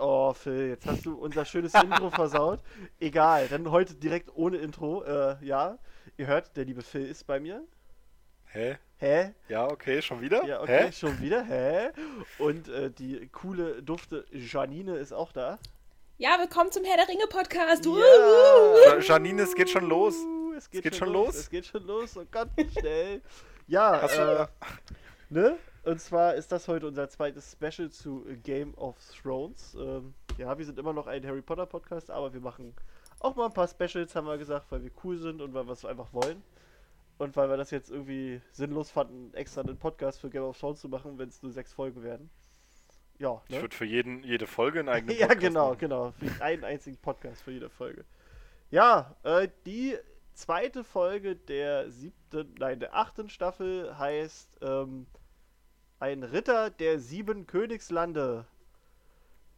Oh, Phil, jetzt hast du unser schönes Intro versaut. Egal, dann heute direkt ohne Intro. Äh, ja, ihr hört, der liebe Phil ist bei mir. Hä? Hä? Ja, okay, schon wieder? Ja, okay, Hä? schon wieder. Hä? Und äh, die coole, dufte Janine ist auch da. Ja, willkommen zum Herr der Ringe Podcast. Uh, Ja. Ja, Janine, es geht schon los. Es geht, geht schon schon los. los? Es geht schon los. Oh Gott, wie schnell. Ja, Hast du- äh, ne? Und zwar ist das heute unser zweites Special zu Game of Thrones. Ähm, ja, wir sind immer noch ein Harry Potter Podcast, aber wir machen auch mal ein paar Specials, haben wir gesagt, weil wir cool sind und weil wir es einfach wollen. Und weil wir das jetzt irgendwie sinnlos fanden, extra einen Podcast für Game of Thrones zu machen, wenn es nur sechs Folgen werden. Ja, Ich ne? würde für jeden, jede Folge einen eigenen Ja, Podcast genau, machen. genau. Für einen einzigen Podcast für jede Folge. Ja, äh, die zweite Folge der siebten, nein, der achten Staffel heißt ähm, Ein Ritter der sieben Königslande.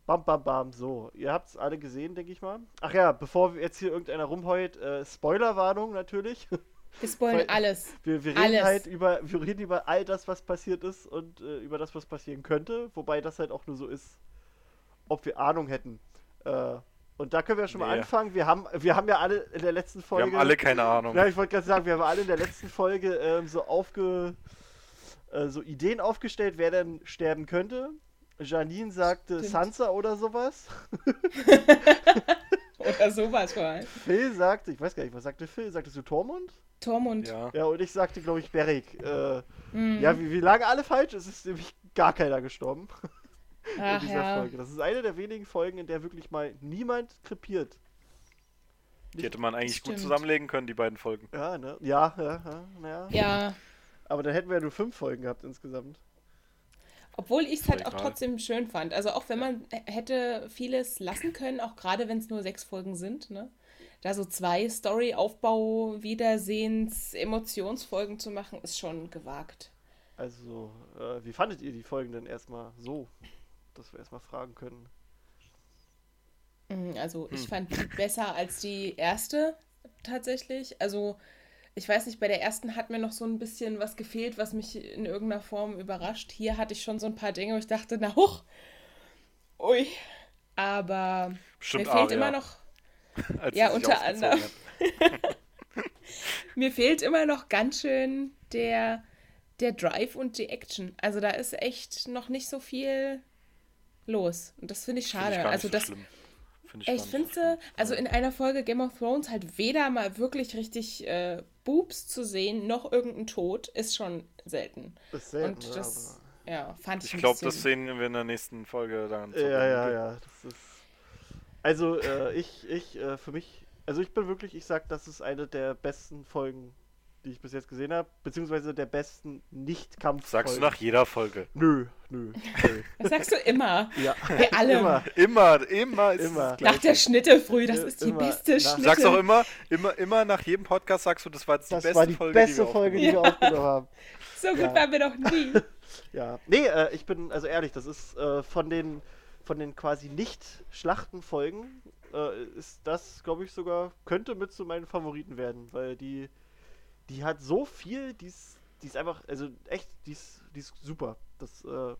Bam, bam, bam. So, ihr habt es alle gesehen, denke ich mal. Ach ja, bevor jetzt hier irgendeiner rumheult, äh, Spoilerwarnung natürlich. Wir spoilern alles. Wir, wir reden Alles. halt über, wir reden über all das, was passiert ist und äh, über das, was passieren könnte, wobei das halt auch nur so ist, ob wir Ahnung hätten. Äh, und da können wir schon mal Nee. anfangen. Wir haben, wir haben ja alle in der letzten Wir Folge. haben alle keine Ahnung. Ja, ich wollte gerade sagen, wir haben alle in der letzten Folge ähm, so aufge, äh, so Ideen aufgestellt, wer denn sterben könnte. Janine sagte Stimmt. Sansa oder sowas. Oder sowas vor allem. Phil sagte, ich weiß gar nicht, was sagte Phil? Sagtest du Tormund? Tormund. Ja. Ja, und ich sagte, glaube ich, Beric. Äh, Mhm. Ja, wie, wie lange alle falsch? Es ist nämlich gar keiner gestorben in Ach dieser ja. Folge. Das ist eine der wenigen Folgen, in der wirklich mal niemand krepiert. Die hätte man eigentlich gut Stimmt. zusammenlegen können, die beiden Folgen. Ja, ne? Ja, ja, ja, ja. Ja, Aber dann hätten wir ja nur fünf Folgen gehabt insgesamt. obwohl ich es halt auch trotzdem schön fand. Also auch wenn man hätte vieles lassen können, auch gerade wenn es nur sechs Folgen sind, ne? Da so zwei Story-Aufbau, Wiedersehens, Emotionsfolgen zu machen, ist schon gewagt. Also, äh, wie fandet ihr die Folgen denn erstmal so? Dass wir erstmal fragen können. Mhm, Also ich Hm. fand die besser als die erste tatsächlich. Also ich weiß nicht, bei der ersten hat mir noch so ein bisschen was gefehlt, was mich in irgendeiner Form überrascht. Hier hatte ich schon so ein paar Dinge, wo ich dachte, na hoch, ui. Aber Bestimmt mir fehlt Aria, immer noch, ja, unter anderem. mir fehlt immer noch ganz schön der, der Drive und die Action. Also da ist echt noch nicht so viel los. Und das finde ich ich schade. gar nicht also so das, schlimm. Finde ich du? schlimm. Also in einer Folge Game of Thrones halt weder mal wirklich richtig äh, Boobs zu sehen, noch irgendein Tod, ist schon selten. Ist selten, Und ne, das, ja, fand ich Ich glaube, das sehen wir in der nächsten Folge dann. ja, ja, ja. Das ist. Also, äh, ich, ich, äh, für mich, also ich bin wirklich, ich sag, das ist eine der besten Folgen, die ich bis jetzt gesehen habe, beziehungsweise der besten nicht-Kampf. Sagst du nach jeder Folge. Nö, nö. nö. Das sagst du immer. ja. Bei allem. Immer. Immer, immer ist Immer. Nach der. Schnitte früh, das ist die immer beste Schnitte. Du sagst auch immer, immer, immer nach jedem Podcast sagst du, das war jetzt die Das beste war die Folge, beste wir Folge, die wir aufgenommen haben. So gut Ja. waren wir noch nie. Ja. Nee, äh, ich bin, also ehrlich, das ist äh, von den von den quasi nicht Schlachtenfolgen äh, ist das, glaube ich, sogar, könnte mit zu meinen Favoriten werden, weil die, die hat so viel, die ist, die ist einfach, also echt, die ist, die ist super. Das äh,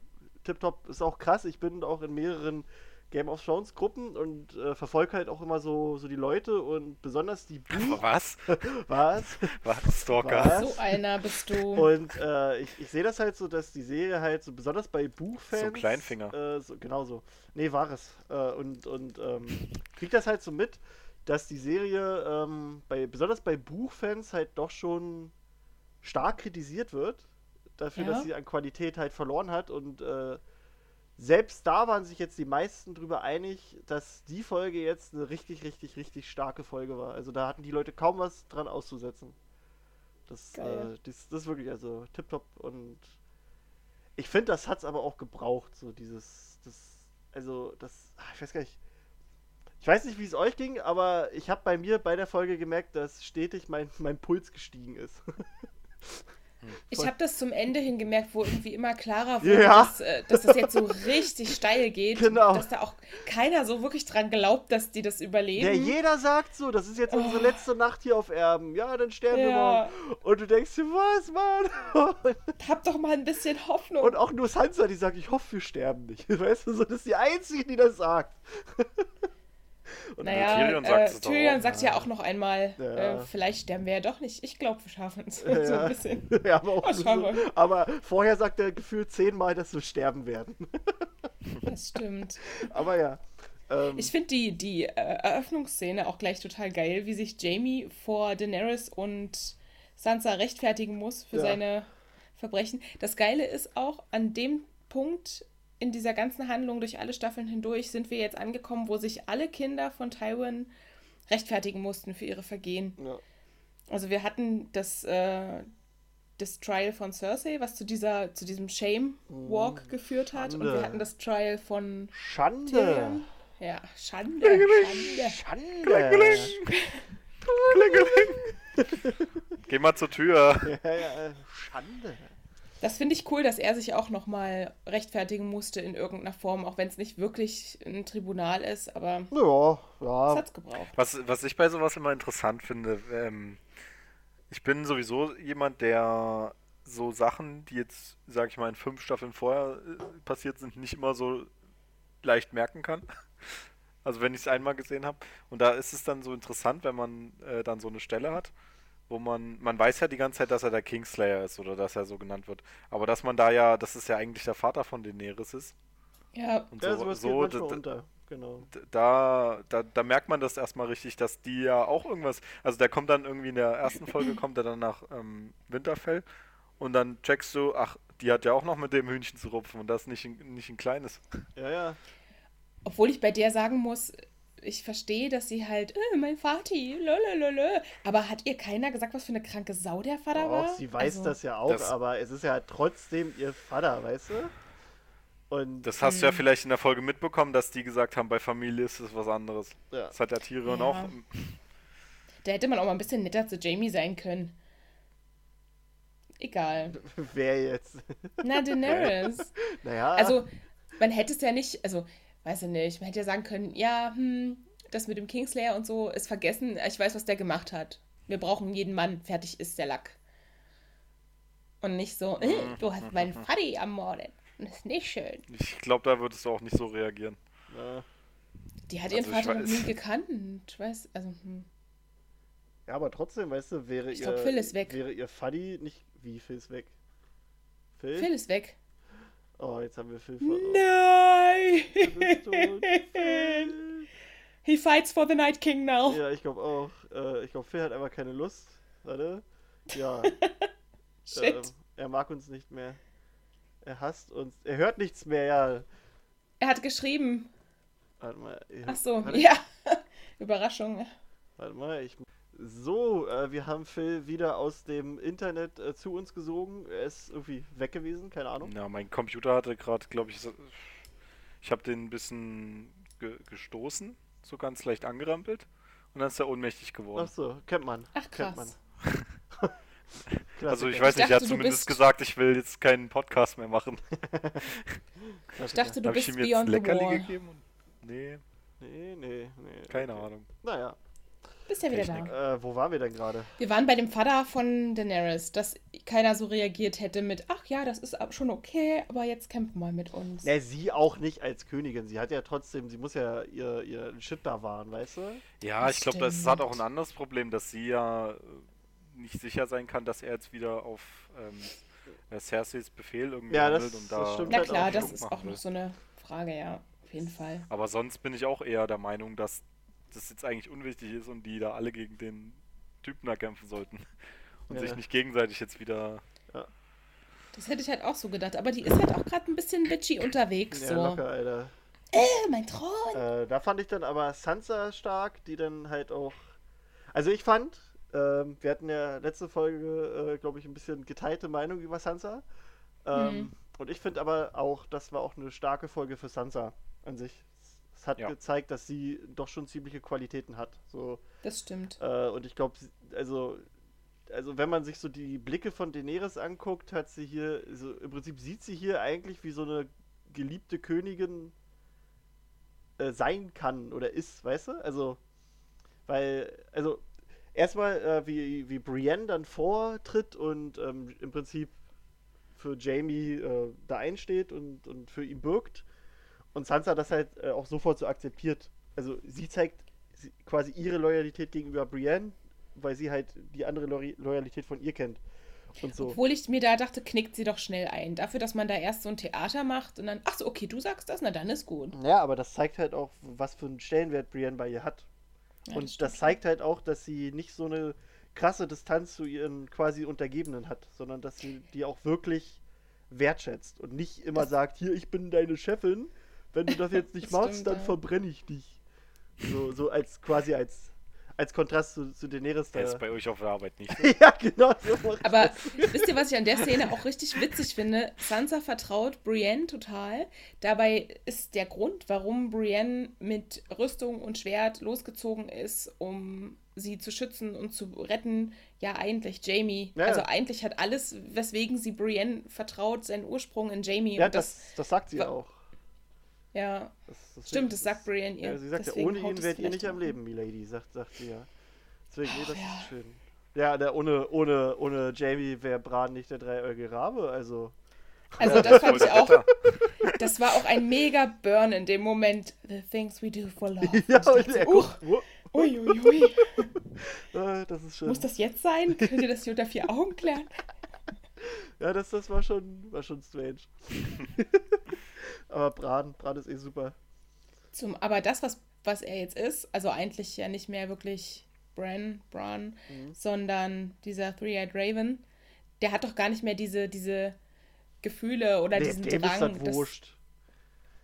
Tip-Top ist auch krass. Ich bin auch in mehreren Game of Thrones Gruppen und äh, verfolge halt auch immer so, so die Leute und besonders die. Bee. Was? Was? Was? Stalker? Was? So einer bist du. Und äh, ich, ich sehe das halt so, dass die Serie halt so besonders bei Buchfans. So Kleinfinger. Äh, so, genau so. Nee, war es. Äh, und und ähm, kriegt das halt so mit, dass die Serie ähm, bei, besonders bei Buchfans halt doch schon stark kritisiert wird. Dafür, Ja. dass sie an Qualität halt verloren hat. Und äh, selbst da waren sich jetzt die meisten drüber einig, dass die Folge jetzt eine richtig, richtig, richtig starke Folge war. Also da hatten die Leute kaum was dran auszusetzen. Das, äh, das, das ist wirklich, also tipptopp und ich finde, das hat es aber auch gebraucht, so dieses, das, also das, ah, ich weiß gar nicht, ich weiß nicht, wie es euch ging, aber ich habe bei mir bei der Folge gemerkt, dass stetig mein, mein Puls gestiegen ist. Ich habe das zum Ende hin gemerkt, wo irgendwie immer klarer wurde, Ja. dass, äh, dass das jetzt so richtig steil geht. Genau. Dass da auch keiner so wirklich dran glaubt, dass die das überleben. Ja, jeder sagt so, das ist jetzt unsere letzte Nacht hier auf Erben. Ja, dann sterben wir Oh. Ja. morgen. Und du denkst dir, was, Mann? Hab doch mal ein bisschen Hoffnung. Und auch nur Sansa, die sagt, ich hoffe, wir sterben nicht. Weißt du, so, das ist die Einzige, die das sagt. Und naja, Tyrion sagt äh, es doch Tyrion auch, sagt ja auch noch einmal, Ja. äh, vielleicht sterben wir ja doch nicht. Ich glaube, wir schaffen es. Ja, so ein bisschen. ja, aber, auch Oh, so, aber vorher sagt er gefühlt zehnmal, dass wir sterben werden. Das stimmt. aber ja. Ähm, Ich finde die, die äh, Eröffnungsszene auch gleich total geil, wie sich Jamie vor Daenerys und Sansa rechtfertigen muss für Ja. seine Verbrechen. Das Geile ist auch, an dem Punkt in dieser ganzen Handlung durch alle Staffeln hindurch sind wir jetzt angekommen, wo sich alle Kinder von Tywin rechtfertigen mussten für ihre Vergehen. ja. Also wir hatten das, äh, das Trial von Cersei, was zu dieser, zu diesem Shame Walk geführt hat. Und wir Schande. hatten das Trial von Schande. Tyrion. Ja, Schande, Schande. Schande. Geh mal zur Tür. Ja, ja, äh, Schande. Das finde ich cool, dass er sich auch nochmal rechtfertigen musste in irgendeiner Form, auch wenn es nicht wirklich ein Tribunal ist, aber Ja, es ja. hat's gebraucht. Was, was ich bei sowas immer interessant finde, ähm, ich bin sowieso jemand, der so Sachen, die jetzt, sag ich mal, in fünf Staffeln vorher äh, passiert sind, nicht immer so leicht merken kann. Also wenn ich es einmal gesehen habe. Und da ist es dann so interessant, wenn man äh, dann so eine Stelle hat, wo man, man weiß ja die ganze Zeit, dass er der Kingslayer ist oder dass er so genannt wird. Aber dass man da ja, dass es ja eigentlich der Vater von Daenerys ist. Ja, Und Ja, so, sowas so geht manchmal d- unter. Genau. da, da, da merkt man das erstmal richtig, dass die ja auch irgendwas. Also der kommt dann irgendwie in der ersten Folge, kommt er dann nach ähm, Winterfell und dann checkst du, ach, die hat ja auch noch mit dem Hühnchen zu rupfen und das nicht nicht ein kleines. Ja, ja. obwohl ich bei der sagen muss, ich verstehe, dass sie halt, äh, mein Vati, lölölölö. Aber hat ihr keiner gesagt, was für eine kranke Sau der Vater war? Auch sie weiß Also, das ja auch, das- aber es ist ja trotzdem ihr Vater, weißt du? Und Das hast du ja vielleicht in der Folge mitbekommen, dass die gesagt haben, bei Familie ist es was anderes. ja. Das hat der Tyrion Ja. auch. Da hätte man auch mal ein bisschen netter zu Jamie sein können. Egal. wer jetzt? Na, Daenerys. Naja, Also, man hätte es ja nicht, also, weiß ich nicht, man hätte ja sagen können, ja, hm, das mit dem Kingslayer und so ist vergessen, ich weiß, was der gemacht hat. Wir brauchen jeden Mann, fertig ist der Lack. Und nicht so, äh, du hast meinen Vati ermordet. Das ist nicht schön. Ich glaube, da würdest du auch nicht so reagieren. ja. Die hat ihren Also Vater noch nie gekannt. Ich weiß, also, hm. ja, aber trotzdem, weißt du, wäre Ich ihr. glaub, Phil ist weg. Wäre ihr Fuddy nicht. Wie, Phil ist weg? Phil? Phil ist weg. Oh, jetzt haben wir Phil verloren. Nein! He fights for the Night King now. Ja, ich glaube auch. Äh, ich glaube, Phil hat einfach keine Lust. Warte. Ja. Shit. ähm, er mag uns nicht mehr. Er hasst uns. Er hört nichts mehr, ja. Er hat geschrieben. Warte mal. Ach so, ja. Überraschung. Warte mal, ich. So, äh, wir haben Phil wieder aus dem Internet äh, zu uns gesogen. Er ist irgendwie weg gewesen, keine Ahnung. Ja, mein Computer hatte gerade, glaube ich, so, ich habe den ein bisschen ge gestoßen, so ganz leicht angerampelt und dann ist er ohnmächtig geworden. Ach so, kennt man. Ach Kennt man. krass. Also ich weiß nicht, er hat zumindest bist- gesagt, ich will jetzt keinen Podcast mehr machen. Ich dachte, du ich bist ihm jetzt Beyond the Leckerli gegeben? Und- Nee, Nee, nee, nee. keine okay. Ahnung. Naja, Bist ja wieder Technik. da. äh, wo waren wir denn gerade? Wir waren bei dem Vater von Daenerys, dass keiner so reagiert hätte mit, ach ja, das ist schon okay, aber jetzt kämpf mal mit uns. Ne, sie auch nicht als Königin. Sie hat ja trotzdem, sie muss ja ihr, ihr Shit da wahren, weißt du? Ja, Das ich glaube, das hat auch ein anderes Problem, dass sie ja äh, nicht sicher sein kann, dass er jetzt wieder auf ähm, äh, Cerseis Befehl irgendwie Ja, das- handelt und das da stimmt Na halt klar, auch das ist auch noch so eine Frage, ja, auf jeden Fall. Aber sonst bin ich auch eher der Meinung, dass das jetzt eigentlich unwichtig ist und die da alle gegen den Typen da kämpfen sollten. Und Ja. sich nicht gegenseitig jetzt wieder. Das hätte ich halt auch so gedacht, aber die ist halt auch gerade ein bisschen bitchy unterwegs. Ja, so, locker, Alter. äh, mein Thron. Äh, da fand ich dann aber Sansa stark, die dann halt auch. Also ich fand, ähm, wir hatten ja letzte Folge, äh, glaube ich, ein bisschen geteilte Meinung über Sansa. Ähm, Mhm. Und ich finde aber auch, das war auch eine starke Folge für Sansa an sich. Es hat Ja. gezeigt, dass sie doch schon ziemliche Qualitäten hat. So, Das stimmt. äh, und ich glaube, also also wenn man sich so die Blicke von Daenerys anguckt, hat sie hier, also im Prinzip sieht sie hier eigentlich wie so eine geliebte Königin äh, sein kann oder ist, weißt du? Also, weil, also erstmal äh, wie, wie Brienne dann vortritt und ähm, im Prinzip für Jamie äh, da einsteht und, und für ihn birgt und Sansa das halt äh, auch sofort so akzeptiert. Also sie zeigt quasi ihre Loyalität gegenüber Brienne, weil sie halt die andere Lo Loyalität von ihr kennt. Und so. Obwohl ich mir da dachte, knickt sie doch schnell ein. Dafür, dass man da erst so ein Theater macht und dann, ach so, okay, du sagst das, na dann ist gut. Ja, aber das zeigt halt auch, was für einen Stellenwert Brienne bei ihr hat. Ja, und das das, zeigt halt auch, dass sie nicht so eine krasse Distanz zu ihren quasi Untergebenen hat, sondern dass sie die auch wirklich wertschätzt und nicht immer Das- sagt, hier, ich bin deine Chefin, wenn du das jetzt nicht Das machst, stimmt, dann ja. verbrenne ich dich. So, so als quasi als, als Kontrast zu, zu Daenerys da. Der ist bei euch auf der Arbeit nicht. ja, genau. so Aber das. wisst ihr, was ich an der Szene auch richtig witzig finde? Sansa vertraut Brienne total. Dabei ist der Grund, warum Brienne mit Rüstung und Schwert losgezogen ist, um sie zu schützen und zu retten, ja eigentlich Jamie. Ja, ja. Also eigentlich hat alles, weswegen sie Brienne vertraut, seinen Ursprung in Jamie. Ja, und das, das sagt sie auch. Ja, Das, das stimmt, das sagt Brienne ihr. Ja, sie sagt ja, ohne ihn wärt ihr nicht am. Leben, Milady, sagt, sagt sie ja. Deswegen, nee, das ja. ist schön. Ja, der, ohne, ohne, ohne Jamie wäre Bran nicht der dreieugige Rabe, also. Also das fand ich auch, das war auch ein mega Burn in dem Moment. The things we do for love. ja, Und ich so, uh, uiuiui. äh, das ist schön. Muss das jetzt sein? Könnt ihr das hier unter vier Augen klären? Ja, das, das war schon, war schon strange. Aber Bran, Bran ist eh super. Zum, aber das, was, was er jetzt ist, also eigentlich ja nicht mehr wirklich Bran, Bran, Mhm. sondern dieser Three-Eyed Raven, der hat doch gar nicht mehr diese, diese Gefühle oder Nee, diesen dem ist Drang. das das- wurscht.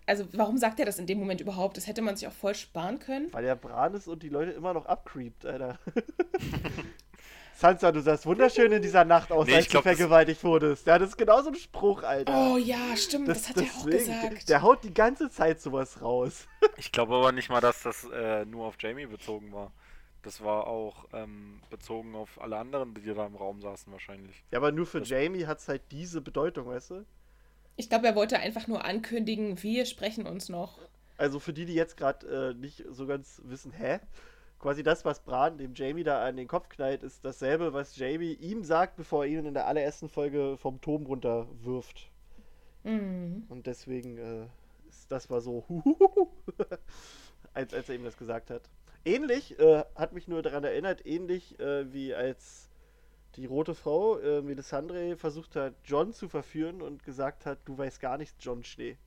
also warum sagt er das in dem Moment überhaupt? Das hätte man sich auch voll sparen können. Weil er Bran ist und die Leute immer noch abcreept, Alter. Sansa, du sahst wunderschön in dieser Nacht aus, Nee, als ich glaub, du das- vergewaltigt wurdest. Ja, das ist genau so ein Spruch, Alter. Oh ja, stimmt, das, hat er auch gesagt. Der haut die ganze Zeit sowas raus. Ich glaube aber nicht mal, dass das äh, nur auf Jamie bezogen war. Das war auch ähm, bezogen auf alle anderen, die da im Raum saßen wahrscheinlich. Ja, aber nur für Das- Jamie hat es halt diese Bedeutung, weißt du? Ich glaube, er wollte einfach nur ankündigen, wir sprechen uns noch. Also für die, die jetzt gerade äh, nicht so ganz wissen, hä? Quasi das, was Bran dem Jamie da an den Kopf knallt, ist dasselbe, was Jamie ihm sagt, bevor er ihn in der allerersten Folge vom Turm runterwirft. Mhm. Und deswegen äh, ist das war so, als, als er ihm das gesagt hat. Ähnlich, äh, hat mich nur daran erinnert, ähnlich äh, wie als die rote Frau, äh, Melisandre, versucht hat, John zu verführen und gesagt hat, du weißt gar nichts, John Schnee.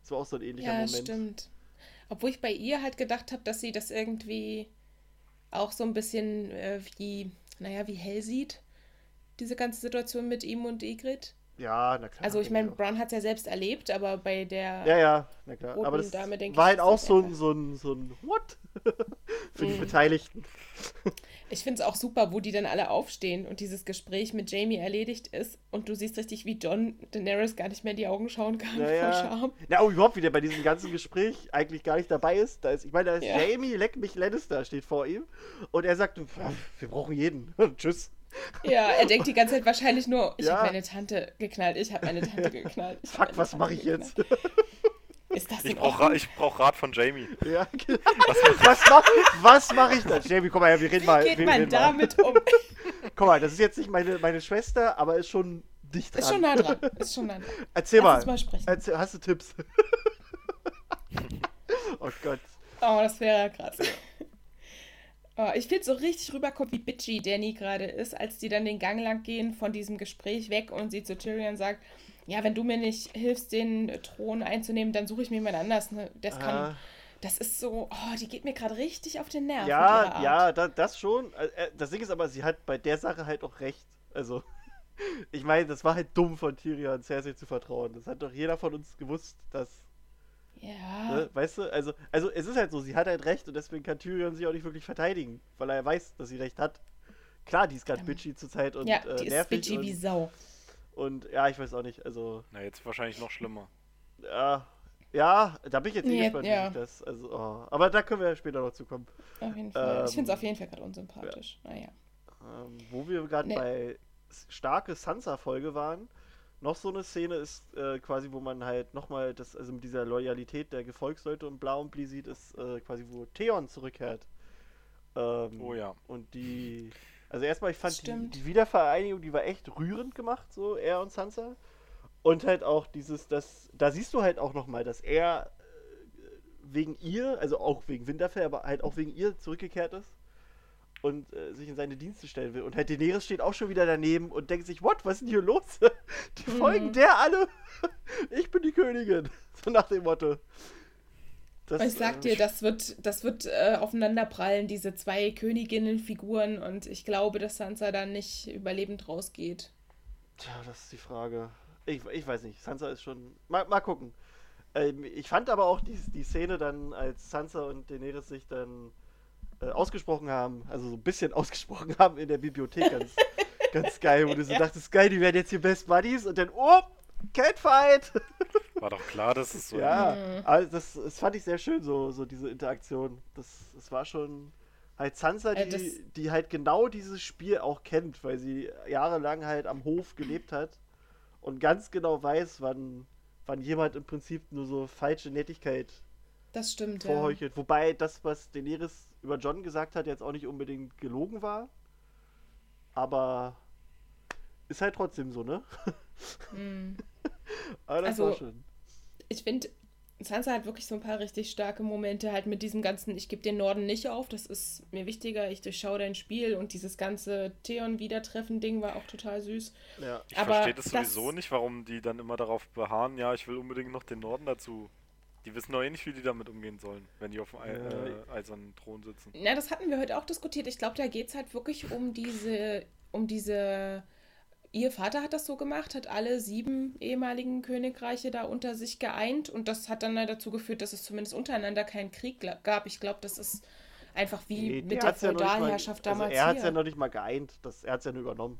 Das war auch so ein ähnlicher Ja, Moment. stimmt. Obwohl ich bei ihr halt gedacht habe, dass sie das irgendwie auch so ein bisschen äh, wie, naja, wie hell sieht. Diese ganze Situation mit ihm und Igrit. Ja, na klar. Also ich meine. Brown hat es ja selbst erlebt, aber bei der Ja, ja, na klar. roten Aber das Dame denke war ich, halt auch so ein, so ein, so ein What? Für die Mhm. Beteiligten. Ich finde es auch super, wo die dann alle aufstehen und dieses Gespräch mit Jamie erledigt ist und du siehst richtig, wie John Daenerys gar nicht mehr in die Augen schauen kann Ja, vor. Scham. Ja, oh, überhaupt, wie der bei diesem ganzen Gespräch eigentlich gar nicht dabei ist. Da ist ich meine, da ist Ja. Jamie, leck mich Lannister, steht vor ihm. Und er sagt, "Ja, wir brauchen jeden. Tschüss. Ja, er denkt die ganze Zeit wahrscheinlich nur, ich Ja. habe meine Tante geknallt, ich habe meine Tante geknallt. Fuck, was mache ich jetzt? Ist das Ich brauche ich brauch Rat von Jamie. ja, genau. was mach, was mach ich dann? Jamie, komm mal her, wir reden mal. Wie geht man damit um? Guck mal, das ist jetzt nicht meine, meine Schwester, aber ist schon dicht dran. Ist schon nah dran. Ist schon nah dran. Erzähl Lass mal. uns mal sprechen. Erzähl, hast du Tipps? oh Gott. Oh, das wäre krass. Oh, ich finde so richtig rüberkommt, wie bitchy Danny gerade ist, als die dann den Gang lang gehen von diesem Gespräch weg und sie zu Tyrion sagt, ja, wenn du mir nicht hilfst, den Thron einzunehmen, dann suche ich mir jemand anders. Ne? Das Ah. kann, das ist so, oh, die geht mir gerade richtig auf den Nerv. Ja, ja, da, das schon. Äh, äh, Das Ding ist aber, sie hat bei der Sache halt auch recht. Also, ich meine, das war halt dumm von Tyrion, Cersei zu vertrauen. Das hat doch jeder von uns gewusst, dass, Ja. ne, weißt du, also, also es ist halt so, sie hat halt recht und deswegen kann Tyrion sie auch nicht wirklich verteidigen, weil er weiß, dass sie recht hat. Klar, die ist gerade Ähm, bitchy zur Zeit und ja, äh, die ist nervig bitchy wie und, Sau. und ja, ich weiß auch nicht, also Na, jetzt wahrscheinlich noch schlimmer. ja, ja, da bin ich jetzt eh Ja, gespannt, wie ja. sich das, also, oh. aber da können wir später noch zu kommen. Auf jeden Fall. ich finde es Ähm, auf jeden Fall gerade unsympathisch. Naja. Ähm, wo wir gerade Nee. bei starke Sansa-Folge waren, noch so eine Szene ist äh, quasi, wo man halt nochmal das, also mit dieser Loyalität der Gefolgsleute und Blau und Bli sieht, ist äh, quasi, wo Theon zurückkehrt. Ähm, Oh ja. Und die, also erstmal, ich fand die, die Wiedervereinigung, die war echt rührend gemacht, so er und Sansa. Und halt auch dieses, das, da siehst du halt auch nochmal, dass er äh, wegen ihr, also auch wegen Winterfell, aber halt auch wegen ihr zurückgekehrt ist und äh, sich in seine Dienste stellen will. Und halt Daenerys steht auch schon wieder daneben und denkt sich, what, was ist denn hier los? Die folgen Mhm. der alle. ich bin die Königin. So nach dem Motto. Das, Ich sag äh, dir, das wird, das wird äh, aufeinanderprallen, diese zwei Königinnenfiguren, und ich glaube, dass Sansa da nicht überlebend rausgeht. Tja, das ist die Frage. Ich, ich weiß nicht. Sansa ist schon. Mal, mal gucken. Ähm, ich fand aber auch die, die Szene dann, als Sansa und Daenerys sich dann äh, ausgesprochen haben, also so ein bisschen ausgesprochen haben in der Bibliothek, ganz, ganz geil, wo du so dachtest, geil, die werden jetzt hier Best Buddies und dann, oh, Catfight! War doch klar, dass es so ja, Mhm. also das, das fand ich sehr schön, so, so diese Interaktion. Das, das war schon halt Sansa, die, Äh, das- die halt genau dieses Spiel auch kennt, weil sie jahrelang halt am Hof gelebt hat und ganz genau weiß, wann, wann jemand im Prinzip nur so falsche Nettigkeit Das stimmt, ja. vorheuchelt. Wobei das, was Daenerys über John gesagt hat, jetzt auch nicht unbedingt gelogen war. Aber ist halt trotzdem so, ne? Mhm. Aber das Also- war schön. Ich finde, Sansa hat wirklich so ein paar richtig starke Momente, halt mit diesem ganzen, ich gebe den Norden nicht auf, das ist mir wichtiger, ich durchschaue dein Spiel und dieses ganze Theon-Wiedertreffen-Ding war auch total süß. Ja. Ich verstehe das das- sowieso nicht, warum die dann immer darauf beharren, ja, ich will unbedingt noch den Norden dazu. Die wissen doch eh nicht, wie die damit umgehen sollen, wenn die auf dem äh, eisernen Thron sitzen. Na, das hatten wir heute auch diskutiert. Ich glaube, da geht es halt wirklich um diese, um diese. Ihr Vater hat das so gemacht, hat alle sieben ehemaligen Königreiche da unter sich geeint und das hat dann halt dazu geführt, dass es zumindest untereinander keinen Krieg gab. Ich glaube, das ist einfach wie Nee, mit der hat's ja Feudalherrschaft also damals Er hat es ja noch nicht mal geeint, das, er hat es ja nur übernommen.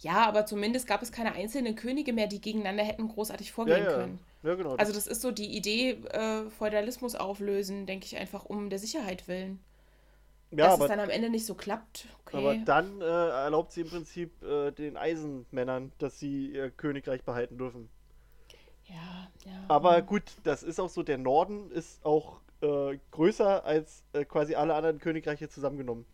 Ja, aber zumindest gab es keine einzelnen Könige mehr, die gegeneinander hätten großartig vorgehen ja, ja. können. Ja, genau. Also das ist so die Idee, äh, Feudalismus auflösen, denke ich einfach um der Sicherheit willen. ja, Dass aber, es dann am Ende nicht so klappt, okay. aber dann äh, erlaubt sie im Prinzip äh, den Eisenmännern, dass sie ihr Königreich behalten dürfen. ja, ja. Aber mm. gut, das ist auch so, der Norden ist auch äh, größer als äh, quasi alle anderen Königreiche zusammengenommen.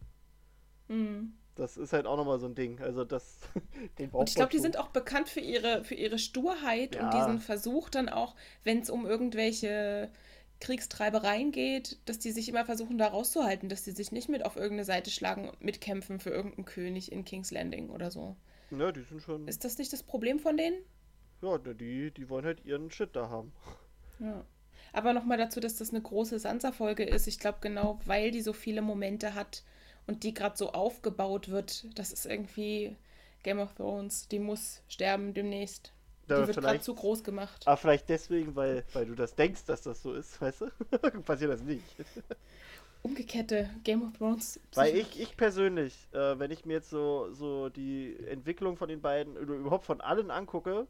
Mhm. Das ist halt auch nochmal so ein Ding. Also das. Und ich glaube, die sind auch bekannt für ihre, für ihre Sturheit und Ja. diesen Versuch dann auch, wenn es um irgendwelche Kriegstreibereien geht, dass die sich immer versuchen, da rauszuhalten, dass die sich nicht mit auf irgendeine Seite schlagen und mitkämpfen für irgendeinen König in King's Landing oder so. Ja, die sind schon. Ist das nicht das Problem von denen? Ja, die, die wollen halt ihren Shit da haben. Ja. Aber nochmal dazu, dass das eine große Sansa-Folge ist. Ich glaube, genau weil die so viele Momente hat und die gerade so aufgebaut wird, das ist irgendwie Game of Thrones. Die muss sterben demnächst. Die Ja, wird gerade zu groß gemacht. aber vielleicht deswegen, weil, weil du das denkst, dass das so ist, weißt du? Passiert das nicht. Umgekehrte Game of Thrones. Weil ich, ich persönlich, äh, wenn ich mir jetzt so, so die Entwicklung von den beiden oder überhaupt von allen angucke,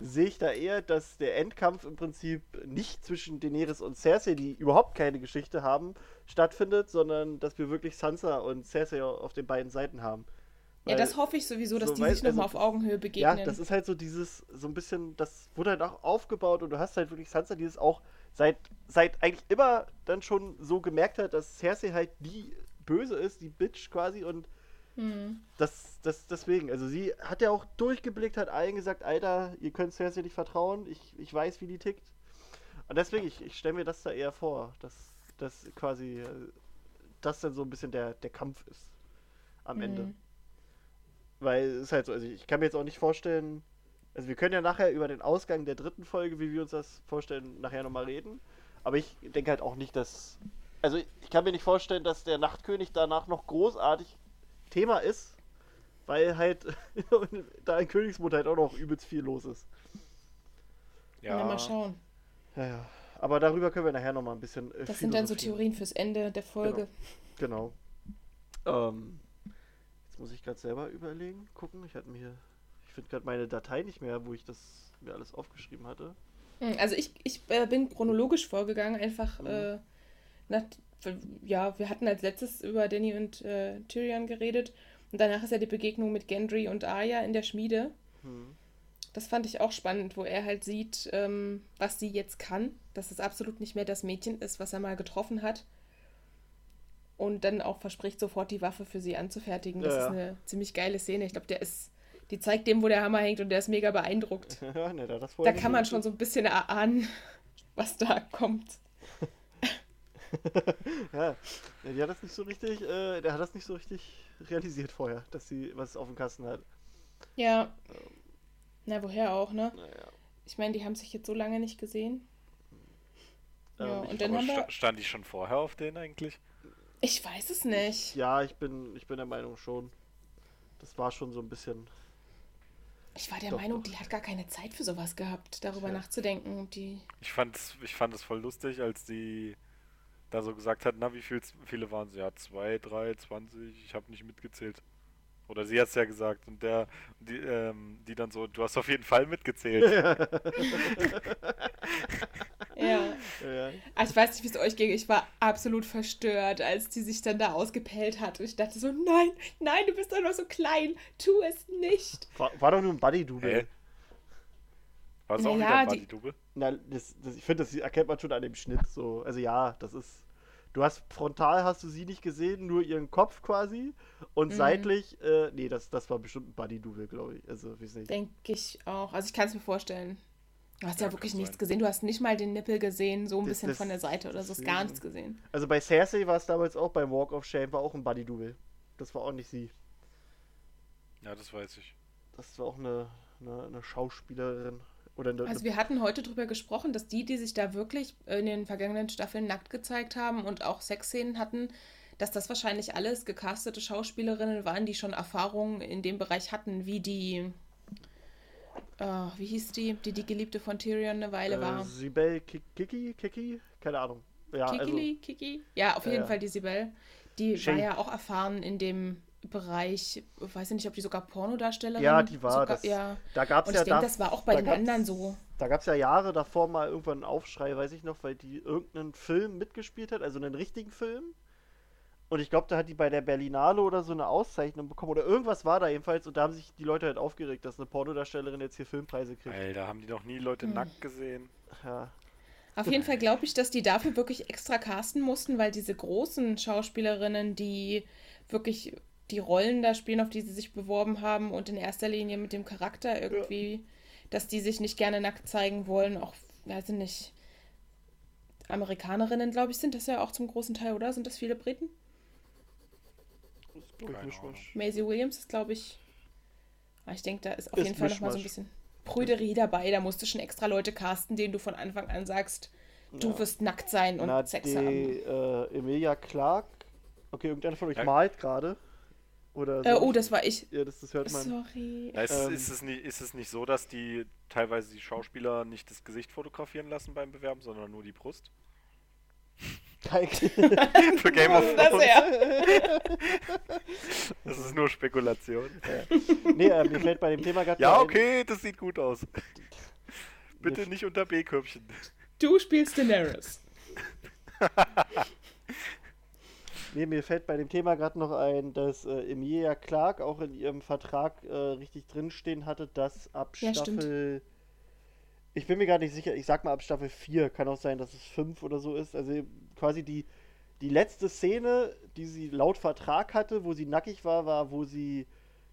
sehe ich da eher, dass der Endkampf im Prinzip nicht zwischen Daenerys und Cersei, die überhaupt keine Geschichte haben, stattfindet, sondern dass wir wirklich Sansa und Cersei auf den beiden Seiten haben. Ja, Weil- das hoffe ich sowieso, dass so die sich nochmal also auf Augenhöhe Ja, begegnen. das ist halt so dieses, so ein bisschen, das wurde halt auch aufgebaut und du hast halt wirklich Sansa, die es auch seit, seit eigentlich immer dann schon so gemerkt hat, dass Cersei halt die Böse ist, die Bitch quasi und Hm. das, das, deswegen, also sie hat ja auch durchgeblickt, hat allen gesagt, Alter, ihr könnt Cersei nicht vertrauen, ich, ich weiß, wie die tickt. Und deswegen, ich, ich stelle mir das da eher vor, dass das quasi, äh, das dann so ein bisschen der, der Kampf ist am Ende. Hm. Weil es ist halt so, also ich kann mir jetzt auch nicht vorstellen, also wir können ja nachher über den Ausgang der dritten Folge, wie wir uns das vorstellen, nachher nochmal reden. Aber ich denke halt auch nicht, dass. Also ich kann mir nicht vorstellen, dass der Nachtkönig danach noch großartig Thema ist, weil halt da in Königsmut halt auch noch übelst viel los ist. Ja. Ja, mal schauen. Ja, ja. Aber darüber können wir nachher nochmal ein bisschen. Äh, Das sind dann so. Theorien fürs Ende der Folge. Genau. Ähm, jetzt muss ich gerade selber überlegen, gucken. Ich hatte mir, ich finde gerade meine Datei nicht mehr, wo ich das mir alles aufgeschrieben hatte. Hm, Also ich, ich äh, bin chronologisch vorgegangen, einfach Mhm. äh, nach, ja, wir hatten als letztes über Danny und äh, Tyrion geredet. Und danach ist ja die Begegnung mit Gendry und Arya in der Schmiede. Hm. Das fand ich auch spannend, wo er halt sieht, ähm, was sie jetzt kann, dass es absolut nicht mehr das Mädchen ist, was er mal getroffen hat. Und dann auch verspricht, sofort die Waffe für sie anzufertigen. Das Ja, ist eine ziemlich geile Szene. Ich glaube, der ist, die zeigt dem, wo der Hammer hängt und der ist mega beeindruckt. ja, ne, da, vorher nicht kann man schon so ein bisschen erahnen, was da kommt. Ja, die hat das nicht so richtig, äh, der hat das nicht so richtig realisiert vorher, dass sie was auf dem Kasten hat. Ja. Na, woher auch, ne? Naja. Ich meine, die haben sich jetzt so lange nicht gesehen. Ja, Ähm, ich- und dann Aber haben wir. sta stand ich schon vorher auf den eigentlich? Ich weiß es nicht. Ja, ich bin, ich bin der Meinung schon. Das war schon so ein bisschen. Ich war der Doch, Meinung, doch. die hat gar keine Zeit für sowas gehabt, darüber Ja. nachzudenken. Die. Ich fand's, ich fand es voll lustig, als die da so gesagt hat, na, wie viel, viele waren sie? Ja, zwei, drei, zwanzig, ich habe nicht mitgezählt. Oder sie hat's ja gesagt und der, die, ähm, die dann so, du hast auf jeden Fall mitgezählt. Ja. Ja. Ah, ich weiß nicht, wie es euch ging. Ich war absolut verstört, als die sich dann da ausgepellt hat. Und ich dachte so, nein, nein, du bist doch noch so klein. Tu es nicht. War, war doch nur ein Buddy-Double. Hä? War es auch Naja, wieder ein die- Buddy-Double? Na, das, das, ich finde, das erkennt man schon an dem Schnitt so. Also ja, das ist. Du hast frontal hast du sie nicht gesehen, nur ihren Kopf quasi. Und Mhm. seitlich, äh, nee, das, das war bestimmt ein Buddy-Double, glaube ich. Also, weiß nicht. Denke ich auch. Also ich kann es mir vorstellen. Du hast ja, Ja, wirklich nichts sein. gesehen. Du hast nicht mal den Nippel gesehen, so ein Das- bisschen das- von der Seite oder so. Hast gar nichts gesehen. Also bei Cersei war es damals auch beim Walk of Shame, war auch ein Buddy-Double. Das war auch nicht sie. Ja, das weiß ich. Das war auch eine, eine, eine Schauspielerin. Oder eine, Also wir hatten heute drüber gesprochen, dass die, die sich da wirklich in den vergangenen Staffeln nackt gezeigt haben und auch Sexszenen hatten, dass das wahrscheinlich alles gecastete Schauspielerinnen waren, die schon Erfahrungen in dem Bereich hatten, wie die, äh, wie hieß die, die die Geliebte von Tyrion eine Weile äh, war. Sibel Ki- Kiki? Kiki? Keine Ahnung. Ja, also, Kikili, Kiki? Ja, auf jeden ja. Fall die Sibel. Die Shay. war ja auch erfahren in dem Bereich, ich weiß nicht, ob die sogar Pornodarstellerin Ja, die war sogar, das. ja. da gab es Und ja ich denke, da, das war auch bei den gab's- anderen so. Da gab es ja Jahre davor mal irgendwann einen Aufschrei, weiß ich noch, weil die irgendeinen Film mitgespielt hat, also einen richtigen Film. Und ich glaube, da hat die bei der Berlinale oder so eine Auszeichnung bekommen. Oder irgendwas war da jedenfalls. Und da haben sich die Leute halt aufgeregt, dass eine Pornodarstellerin jetzt hier Filmpreise kriegt. Alter, haben die noch nie Leute Hm. nackt gesehen? Ja. Auf jeden Fall glaube ich, dass die dafür wirklich extra casten mussten, weil diese großen Schauspielerinnen, die wirklich die Rollen da spielen, auf die sie sich beworben haben und in erster Linie mit dem Charakter irgendwie, dass die sich nicht gerne nackt zeigen wollen, auch, weiß ich nicht, Amerikanerinnen, glaube ich, sind das ja auch zum großen Teil, oder? Sind das viele Briten? Das ist. Maisie Williams ist, glaube ich, ah, ich denke, da ist auf Ist jeden Fall nochmal so ein bisschen Prüderie dabei. Da musst du schon extra Leute casten, denen du von Anfang an sagst, du Ja. wirst nackt sein und Na, Sex die haben. äh, Emilia Clark. Okay, irgendeiner von euch Ja. malt gerade. Oder Äh, oh, das war ich. Ja, das, das hört man. Sorry. Ja, ist, Ähm. ist, es nicht, ist es nicht so, dass die teilweise die Schauspieler nicht das Gesicht fotografieren lassen beim Bewerben, sondern nur die Brust? Für Game of Das Thrones. ja. Das ist nur Spekulation. nee, äh, mir fällt bei dem Thema gerade Ja, noch ein- okay, das sieht gut aus. Bitte nicht unter B-Körbchen. Du spielst Daenerys. Nee, mir fällt bei dem Thema gerade noch ein, dass äh, Emilia Clark auch in ihrem Vertrag äh, richtig drinstehen hatte, dass ab Ja, stimmt. Staffel. Ich bin mir gar nicht sicher, ich sag mal ab Staffel 4, kann auch sein, dass es 5 oder so ist. Also quasi die, die letzte Szene, die sie laut Vertrag hatte, wo sie nackig war, war, wo sie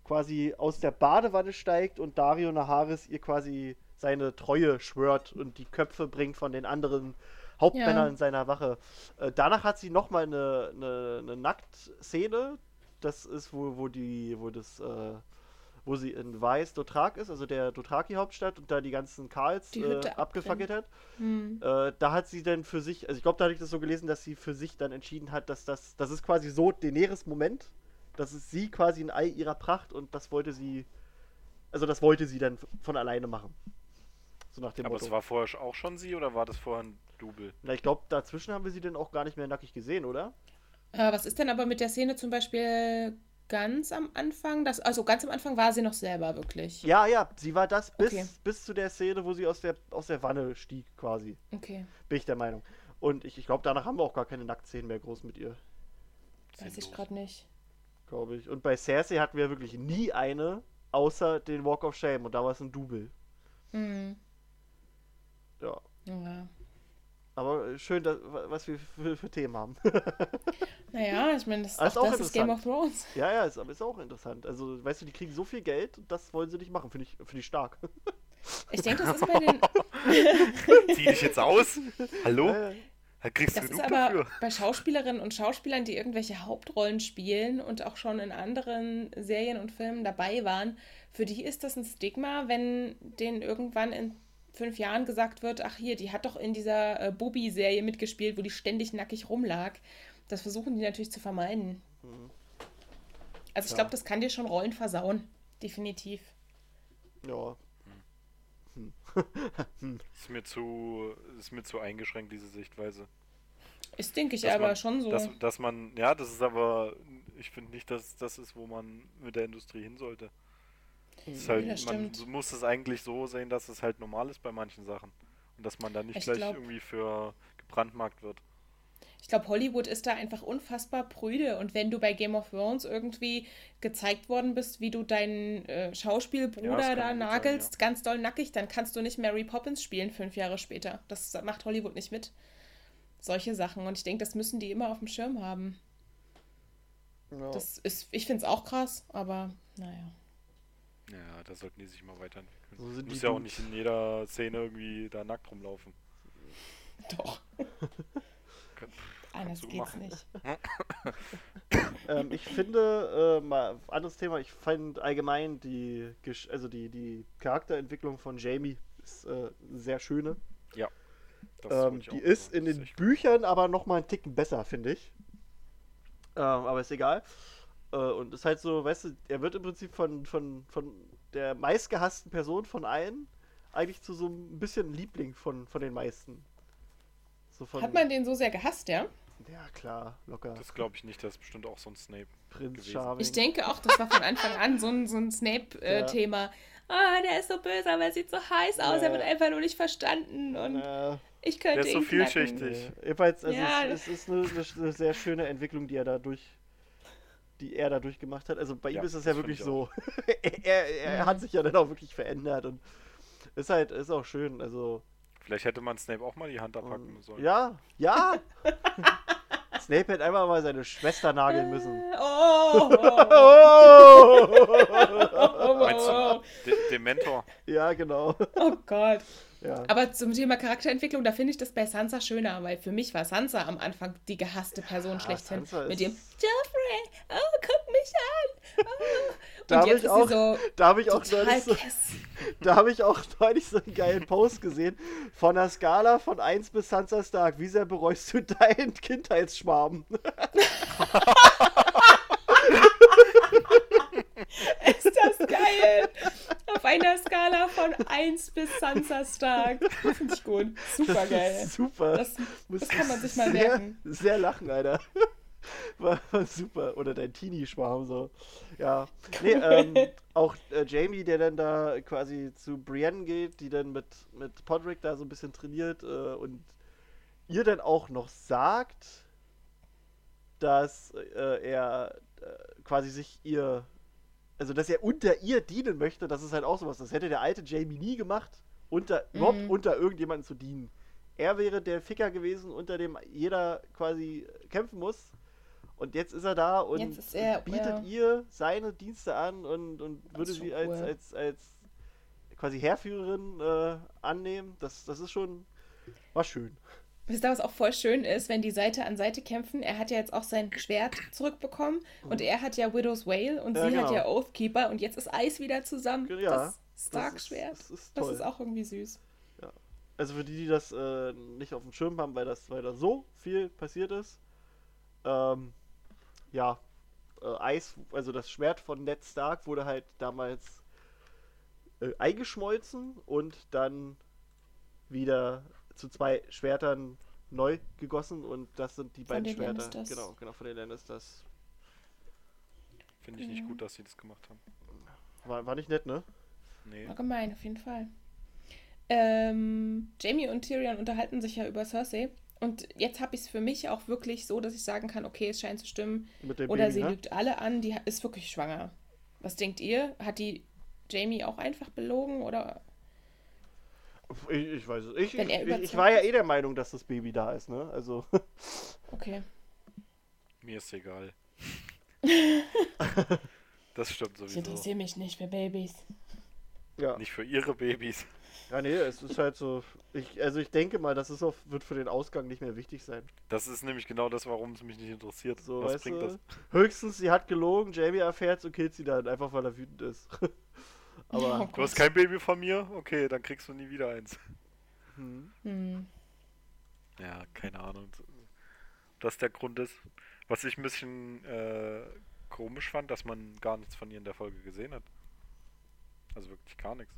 quasi aus der Badewanne steigt und Dario Naharis ihr quasi seine Treue schwört und die Köpfe bringt von den anderen Hauptmännern Ja. in seiner Wache. Äh, danach hat sie nochmal eine, eine, eine Nacktszene. Das ist, wo, wo die, wo das, äh, wo sie in Weiß Dothraki ist, also der Dothraki-Hauptstadt und da die ganzen Karls Die äh, abgefackelt hat. Hm. Äh, da hat sie dann für sich, also ich glaube, da hatte ich das so gelesen, dass sie für sich dann entschieden hat, dass das, das ist quasi so Daenerys Moment. Das ist sie quasi in all ihrer Pracht und das wollte sie, also das wollte sie dann von alleine machen. So nach dem Aber Motto. es war vorher auch schon sie oder war das vorher ein Double? Na, ich glaube, dazwischen haben wir sie dann auch gar nicht mehr nackig gesehen, oder? Äh, was ist denn aber mit der Szene zum Beispiel ganz am Anfang? Das, also ganz am Anfang war sie noch selber wirklich. Ja, ja, sie war das bis, Okay. bis zu der Szene, wo sie aus der, aus der Wanne stieg, quasi. Okay, Bin ich der Meinung. Und ich, ich glaube, danach haben wir auch gar keine Nacktszenen mehr groß mit ihr. weiß ich gerade nicht. glaube ich. Und bei Cersei hatten wir wirklich nie eine, außer den Walk of Shame. Und da war es ein Double. Mhm. Ja. Ja. Aber schön, dass, was wir für, für Themen haben. Naja, ich meine, das, ist auch auch das ist Game of interessant. Thrones. ja, ja, ist, aber ist auch interessant. Also, weißt du, die kriegen so viel Geld und das wollen sie nicht machen. Finde ich, finde ich stark. Ich denke, das ist bei den. Zieh dich jetzt aus? Hallo? Äh, Da kriegst du Das ist genug aber dafür. bei Schauspielerinnen und Schauspielern, die irgendwelche Hauptrollen spielen und auch schon in anderen Serien und Filmen dabei waren, für die ist das ein Stigma, wenn denen irgendwann in fünf Jahren gesagt wird, ach hier, die hat doch in dieser äh, Bubi-Serie mitgespielt, wo die ständig nackig rumlag. Das versuchen die natürlich zu vermeiden. Also ich Ja. glaube, das kann dir schon Rollen versauen. Definitiv. ja. Ist mir zu, ist mir zu eingeschränkt, diese Sichtweise. Ist, denke ich, Dass aber man- schon so. Dass, dass man, ja, das ist aber, ich finde nicht, dass das ist, wo man mit der Industrie hin sollte. Ist halt, das man stimmt. muss es eigentlich so sehen, dass es halt normal ist bei manchen Sachen. Und dass man da nicht Ich gleich glaub- irgendwie für gebrandmarkt wird. Ich glaube, Hollywood ist da einfach unfassbar prüde. Und wenn du bei Game of Thrones irgendwie gezeigt worden bist, wie du deinen äh, Ja, Schauspielbruder kann da nagelst, ganz doll nackig, dann kannst du nicht Mary Poppins spielen fünf Jahre später. Das macht Hollywood nicht mit. Solche Sachen. Und ich denke, das müssen die immer auf dem Schirm haben. ja. Das ist, ich finde es auch krass, aber naja. Ja, da sollten die sich mal weiterentwickeln. So sind Muss die ja auch nicht in jeder Szene irgendwie da nackt rumlaufen. Doch. Kann- Anders du geht's machen. nicht. ähm, ich finde, äh, mal anderes Thema, ich fand allgemein die, Gesch also die, die Charakterentwicklung von Jamie ist äh, sehr schöne. Das Ähm, die ist in den Büchern aber noch mal einen Ticken besser, finde ich. Ähm, aber ist egal. Äh, und ist halt so, weißt du, er wird im Prinzip von, von, von der meistgehassten Person von allen eigentlich zu so ein bisschen Liebling von, von den meisten. So von, Hat man den so sehr gehasst, ja? Ja, klar, locker. Das glaube ich nicht, das ist bestimmt auch so ein Snape. Prinz gewesen. Ich denke auch, das war von Anfang an so ein, so ein Snape-Thema. Ah, der ist so böse, aber er sieht so heiß aus, er Ja. wird einfach nur nicht verstanden und Äh, ich könnte Der ist so vielschichtig. Jedenfalls, also Ja, es, es ist eine, eine, eine sehr schöne Entwicklung, die er dadurch die er dadurch gemacht hat. Also bei ihm Ja, ist es das ja wirklich ich so. er er, er Mhm. hat sich ja dann auch wirklich verändert und ist halt, ist auch schön. Also. Vielleicht hätte man Snape auch mal die Hand abhacken ähm, sollen. ja, ja! Snape hätte einfach mal seine Schwester nageln müssen. Oh, oh, Oh! oh, Meinst oh, du, De Dementor? ja, genau. oh Gott. Ja. Aber zum Thema Charakterentwicklung, da finde ich das bei Sansa schöner, weil für mich war Sansa am Anfang die gehasste Person Ja, schlechthin. Sansa Mit dem Joffrey, oh, guck mich an. Oh. Da Und hab jetzt ich ist auch so Da habe ich auch total neulich so, da habe ich auch neulich so einen geilen Post gesehen von der Skala von 1 bis Sansa Stark. Wie sehr bereust du deinen Kindheitsschwarm? Ist das geil? Auf einer Skala von 1 bis Sansa Stark. Finde ich gut. Super geil. Super. Das, das kann man sich mal sehr, merken. Sehr lachen, Alter. War, war super. Oder dein Teenie-Schwarm so. Ja. Nee, ähm, auch äh, Jamie, der dann da quasi zu Brienne geht, die dann mit, mit Podrick da so ein bisschen trainiert äh, und ihr dann auch noch sagt, dass äh, er äh, quasi sich ihr, also dass er unter ihr dienen möchte, das ist halt auch sowas. Das hätte der alte Jamie nie gemacht, unter, überhaupt Mhm. unter irgendjemanden zu dienen. Er wäre der Ficker gewesen, unter dem jeder quasi kämpfen muss. Und jetzt ist er da und er- bietet ja. ihr seine Dienste an und, und würde sie als, cool. als, als quasi Heerführerin äh, annehmen. Das, das ist schon, war schön. Wisst ihr, was auch voll schön ist, wenn die Seite an Seite kämpfen? Er hat ja jetzt auch sein Schwert zurückbekommen und er hat ja Widow's Whale und Ja, sie hat genau. ja Oathkeeper und jetzt ist Eis wieder zusammen. Ja, das Stark-Schwert. Das ist, Das toll. ist auch irgendwie süß. Also für die, die das äh, nicht auf dem Schirm haben, weil das, weil da so viel passiert ist. Ähm, ja, äh, Eis, also das Schwert von Ned Stark wurde halt damals äh, eingeschmolzen und dann wieder zu zwei Schwertern neu gegossen und das sind die Von beiden den Schwerter. Lannisters. Genau, genau von den Lannisters. Finde ich nicht gut, dass sie das gemacht haben. War, war nicht nett, ne? Nee. War gemein, auf jeden Fall. ähm, Jamie und Tyrion unterhalten sich ja über Cersei. Und jetzt habe ich es für mich auch wirklich so, dass ich sagen kann, okay, es scheint zu stimmen. Mit dem Oder Baby, sie ne? lügt alle an, die ist wirklich schwanger. Was denkt ihr? Hat die Jamie auch einfach belogen oder Ich, ich weiß es. Ich, Wenn ich, er ich, ich war ja eh der Meinung, dass das Baby da ist, ne? Also, okay. Mir ist egal. das stimmt Ich sowieso. interessiere mich nicht für Babys. ja. Nicht für ihre Babys. Ja, nee, es ist halt so. Ich, also ich denke mal, das ist auch, wird für den Ausgang nicht mehr wichtig sein. Das ist nämlich genau das, warum es mich nicht interessiert. So, Was weißt bringt du? das? Höchstens, sie hat gelogen, Jamie erfährt's und killt sie dann, einfach weil er wütend ist. Aber, Oh Du hast kein Baby von mir? Okay, dann kriegst du nie wieder eins. hm. Hm. Ja, keine Ahnung. Ob Das der Grund ist. Was ich ein bisschen äh, komisch fand, dass man gar nichts von ihr in der Folge gesehen hat. Also wirklich gar nichts.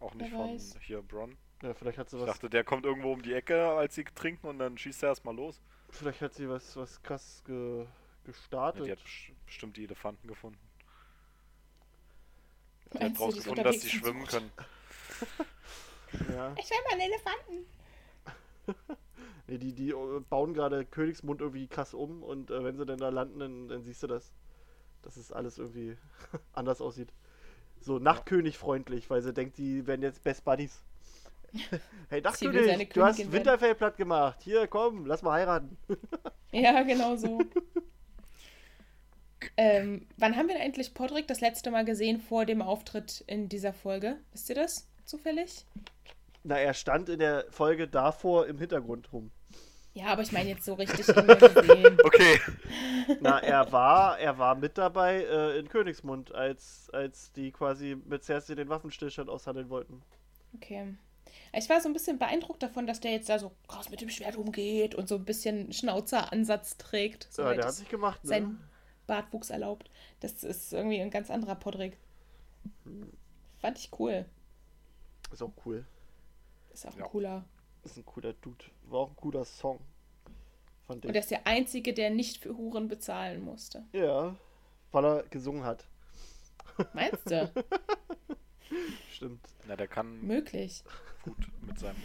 Auch nicht Wer von weiß. hier Bron. ja, vielleicht hat sie Ich was, dachte, der kommt irgendwo um die Ecke, als sie trinken und dann schießt er erstmal los. vielleicht hat sie was, was krass ge, Ja, gestartet. die hat best- bestimmt die Elefanten gefunden. Die ist rausgefunden, dass die schwimmen sucht? können. ja. Ich will mal einen Elefanten. Nee, die, die äh, bauen gerade Königsmund irgendwie krass um und äh, wenn sie dann da landen, dann, dann siehst du das. Dass es alles irgendwie anders aussieht. So Nachtkönig-freundlich, weil sie denkt, die werden jetzt Best Buddies. hey, Nachtkönig, du hast. Winterfell platt gemacht. Hier, komm, lass mal heiraten. Ja, genau so. Ähm, wann haben wir denn eigentlich Podrick das letzte Mal gesehen vor dem Auftritt in dieser Folge? Wisst ihr das zufällig? Na, er stand in der Folge davor im Hintergrund rum. Ja, aber ich meine jetzt so richtig ihn gesehen. Okay. Na, er war, er war mit dabei äh, in Königsmund, als, als die quasi mit Cersei den Waffenstillstand aushandeln wollten. Okay. Ich war so ein bisschen beeindruckt davon, dass der jetzt da so krass mit dem Schwert umgeht und so ein bisschen Schnauzeransatz trägt. Ja, soweit der hat es sich gemacht, ne? sein Bartwuchs erlaubt. Das ist irgendwie ein ganz anderer Podrick. Fand ich cool. Ist auch cool. Ist auch ein Ja. cooler. Ist ein cooler Dude. War auch ein cooler Song. Fand Und ich. er ist der Einzige, der nicht für Huren bezahlen musste. Ja, weil er gesungen hat. Meinst du? Stimmt. Na, der kann Möglich. gut mit seinem.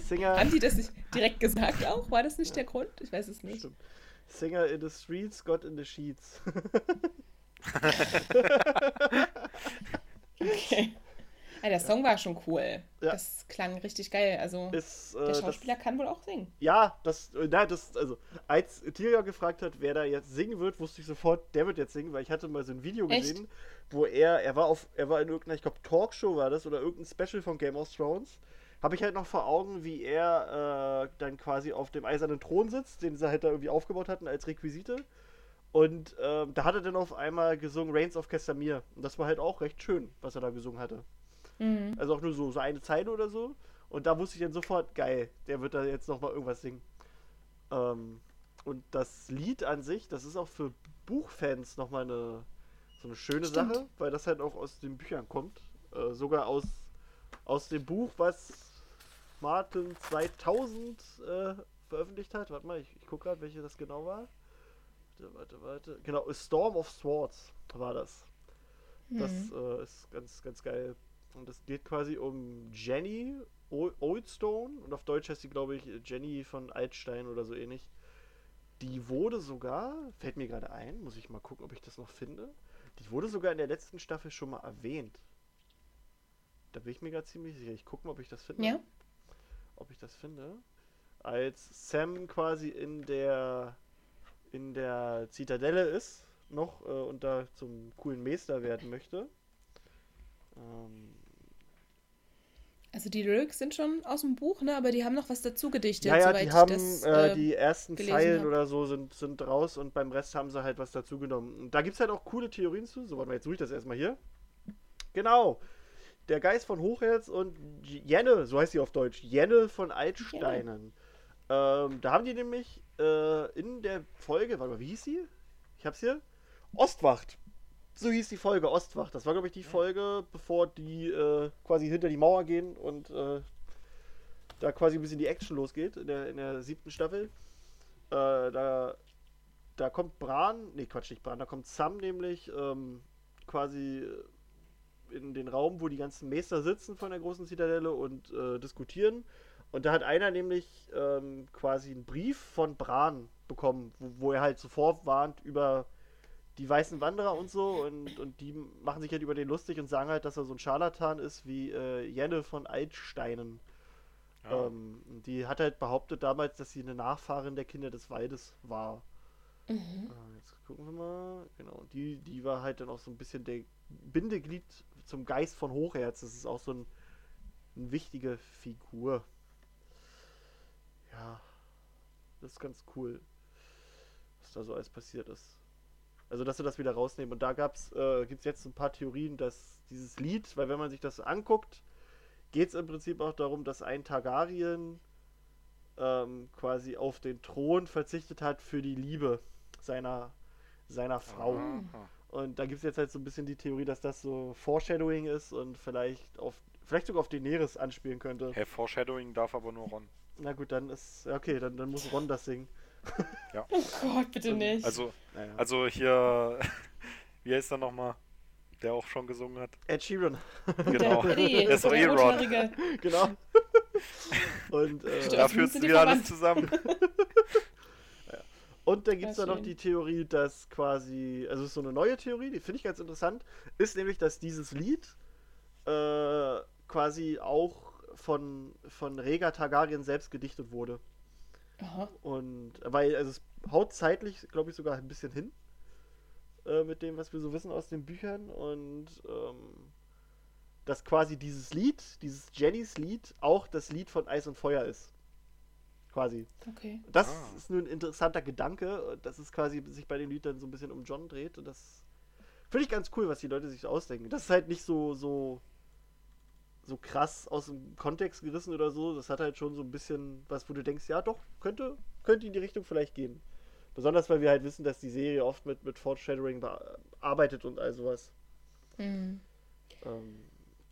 Singer. Haben die das nicht direkt gesagt auch? War das nicht der Grund? Ich weiß es nicht. Stimmt. Singer in the streets, God in the sheets. Okay. Ah, der Song war schon cool. Ja. Das klang richtig geil. Also, Ist, äh, der das, Schauspieler kann wohl auch singen. ja, das, äh, na, das, also, als Tyrion gefragt hat, wer da jetzt singen wird, wusste ich sofort, der wird jetzt singen, weil ich hatte mal so ein Video Echt? gesehen, wo er, er war auf, er war in irgendeiner, ich glaube, Talkshow war das oder irgendein Special von Game of Thrones. Habe ich halt noch vor Augen, wie er äh, dann quasi auf dem eisernen Thron sitzt, den sie halt da irgendwie aufgebaut hatten als Requisite. Und ähm, da hat er dann auf einmal gesungen Reigns of Castamere. Und das war halt auch recht schön, was er da gesungen hatte. Mhm. Also auch nur so, so eine Zeile oder so. Und da wusste ich dann sofort, geil, der wird da jetzt nochmal irgendwas singen. Ähm, und das Lied an sich, das ist auch für Buchfans nochmal eine, so eine schöne Stimmt. Sache, weil das halt auch aus den Büchern kommt. Äh, sogar aus, aus dem Buch, was Martin 2000 äh, veröffentlicht hat. Warte mal, ich, ich gucke gerade, welche das genau war. Warte, warte, warte. Genau, Storm of Swords war das. Das Mhm. äh, ist ganz, ganz geil. Und es geht quasi um Jenny Oldstone und auf Deutsch heißt sie, glaube ich, Jenny von Altstein oder so ähnlich. Die wurde sogar, fällt mir gerade ein, muss ich mal gucken, ob ich das noch finde. Die wurde sogar in der letzten Staffel schon mal erwähnt. Da bin ich mir gerade ziemlich sicher. Ich gucke mal, ob ich das finde. Ja. Ob ich das finde. Als Sam quasi in der in der Zitadelle ist noch äh, und da zum coolen Meister werden möchte. Ähm, Also die Lyrics sind schon aus dem Buch, ne? Aber die haben noch was dazu gedichtet, ja, ja, soweit die ich haben das, äh, äh, die ersten Zeilen hab. oder so sind, sind raus und beim Rest haben sie halt was dazu genommen. Und da gibt es halt auch coole Theorien zu. So, warte mal, jetzt suche ich das erstmal hier. Genau. Der Geist von Hochherz und Jenne, so heißt sie auf Deutsch, Jenne von Altsteinen. Ähm, da haben die nämlich äh, in der Folge, warte mal, wie hieß sie? Ich hab's hier. Ostwacht. So hieß die Folge, Ostwacht. Das war, glaube ich, die Folge, bevor die äh, quasi hinter die Mauer gehen und äh, da quasi ein bisschen die Action losgeht in der, in der siebten Staffel. Äh, da, da kommt Bran, nee, Quatsch, nicht Bran, da kommt Sam nämlich ähm, quasi in den Raum, wo die ganzen Meister sitzen von der großen Zitadelle und äh, diskutieren. Und da hat einer nämlich ähm, quasi einen Brief von Bran bekommen, wo, wo er halt sofort warnt über die weißen Wanderer und so und, und die machen sich halt über den lustig und sagen halt, dass er so ein Scharlatan ist wie äh, Jenne von Altsteinen. Ja. Ähm, die hat halt behauptet damals, dass sie eine Nachfahrin der Kinder des Waldes war. Mhm. Äh, jetzt gucken wir mal. Genau, die, die war halt dann auch so ein bisschen der Bindeglied zum Geist von Hochherz. Das ist auch so ein, eine wichtige Figur. Ja, das ist ganz cool, was da so alles passiert ist. Also, dass sie das wieder rausnehmen. Und da äh, gibt es jetzt ein paar Theorien, dass dieses Lied, weil wenn man sich das anguckt, geht es im Prinzip auch darum, dass ein Targaryen ähm, quasi auf den Thron verzichtet hat für die Liebe seiner, seiner Frau. Aha. Und da gibt es jetzt halt so ein bisschen die Theorie, dass das so Foreshadowing ist und vielleicht auf vielleicht sogar auf Daenerys anspielen könnte. Hey, Foreshadowing darf aber nur Ron. Na gut, dann ist ja, okay, dann, dann muss Ron das singen. Oh Gott, bitte nicht. Also, Naja. also hier, wie heißt er nochmal? Der auch schon gesungen hat. Ed Sheeran, Genau. Der ist doch der eh Ron. Genau. und äh. Dafür die wieder alles zusammen. Und dann gibt es da noch die Theorie, dass quasi, also es ist so eine neue Theorie, die finde ich ganz interessant, ist nämlich, dass dieses Lied äh, quasi auch von, von Rhaegar Targaryen selbst gedichtet wurde. Aha. Und weil, also es haut zeitlich, glaube ich, sogar ein bisschen hin äh, mit dem, was wir so wissen aus den Büchern. Und ähm, dass quasi dieses Lied, dieses Jennys Lied, auch das Lied von Eis und Feuer ist. Quasi. Okay. Das Ah. ist nur ein interessanter Gedanke, dass es quasi sich bei dem Lied dann so ein bisschen um John dreht. Und das finde ich ganz cool, was die Leute sich so ausdenken. Das ist halt nicht so, so, so krass aus dem Kontext gerissen oder so. Das hat halt schon so ein bisschen was, wo du denkst, ja doch, könnte, könnte in die Richtung vielleicht gehen. Besonders, weil wir halt wissen, dass die Serie oft mit, mit Foreshadowing arbeitet und all sowas. Mhm. Ähm,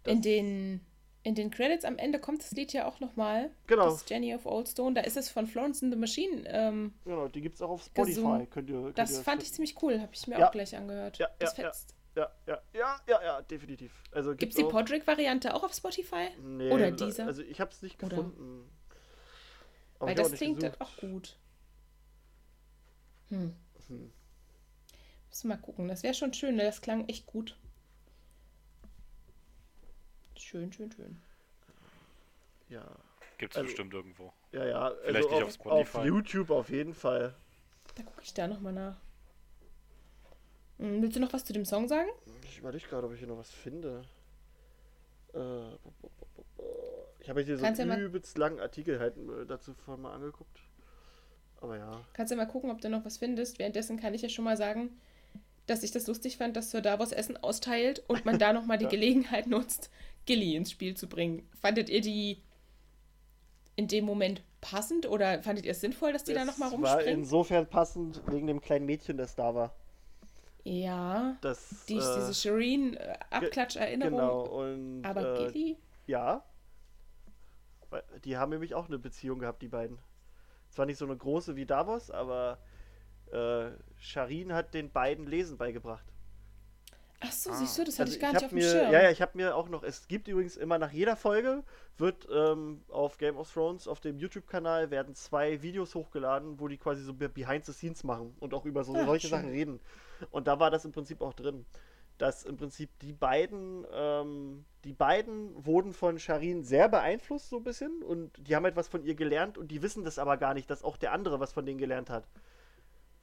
In den, in den Credits am Ende kommt das Lied ja auch nochmal. Genau. Das ist Jenny of Oldstone. Da ist es von Florence and the Machine. Ähm, Genau, die gibt es auch auf Spotify. Könnt ihr, könnt das ihr fand ich ziemlich cool. Habe ich mir Ja. auch gleich angehört. Ja, das ja, ja. fetzt. Ja, ja, ja, ja, ja, definitiv. Also Gibt es die Podrick-Variante auch auf Spotify? Nee, Oder dieser? Also ich habe es nicht gefunden. Weil das klingt gesucht. auch gut. Hm. Hm. Müssen wir mal gucken. Das wäre schon schön. Ne? Das klang echt gut. Schön, schön, schön. Ja, Gibt's Also- bestimmt irgendwo. ja, ja. Vielleicht also nicht auf, auf Spotify. Auf YouTube auf jeden Fall. Da gucke ich da nochmal nach. Hm, willst du noch was zu dem Song sagen? Ich überlege gerade, ob ich hier noch was finde. Äh, ich habe hier so Kannst ja einen übelst langen Artikel halt dazu vorhin mal angeguckt. Aber ja. Kannst du mal gucken, ob du noch was findest. Währenddessen kann ich ja schon mal sagen, dass ich das lustig fand, dass Sir Davos Essen austeilt und man da nochmal die Ja. Gelegenheit nutzt, Gilly ins Spiel zu bringen. Fandet ihr die in dem Moment passend oder fandet ihr es sinnvoll, dass die da Es nochmal war rumspringen? insofern passend wegen dem kleinen Mädchen, das da war. Ja, Das, die, äh, diese Shireen-Abklatsch-Erinnerung. Genau, und Aber äh, Gilly? Ja. Die haben nämlich auch eine Beziehung gehabt, die beiden. Zwar nicht so eine große wie Davos, aber äh, Sharin hat den beiden Lesen beigebracht. Ach so, Ah. siehst du, das hatte Also ich gar hab nicht auf dem mir, Schirm. Ja, ja, ich habe mir auch noch, es gibt übrigens immer nach jeder Folge, wird ähm, auf Game of Thrones, auf dem YouTube-Kanal, werden zwei Videos hochgeladen, wo die quasi so be- Behind the Scenes machen und auch über so Ah, solche schön. Sachen reden. Und da war das im Prinzip auch drin. Dass im Prinzip die beiden, ähm, die beiden wurden von Sharin sehr beeinflusst, so ein bisschen, und die haben etwas von ihr gelernt und die wissen das aber gar nicht, dass auch der andere was von denen gelernt hat.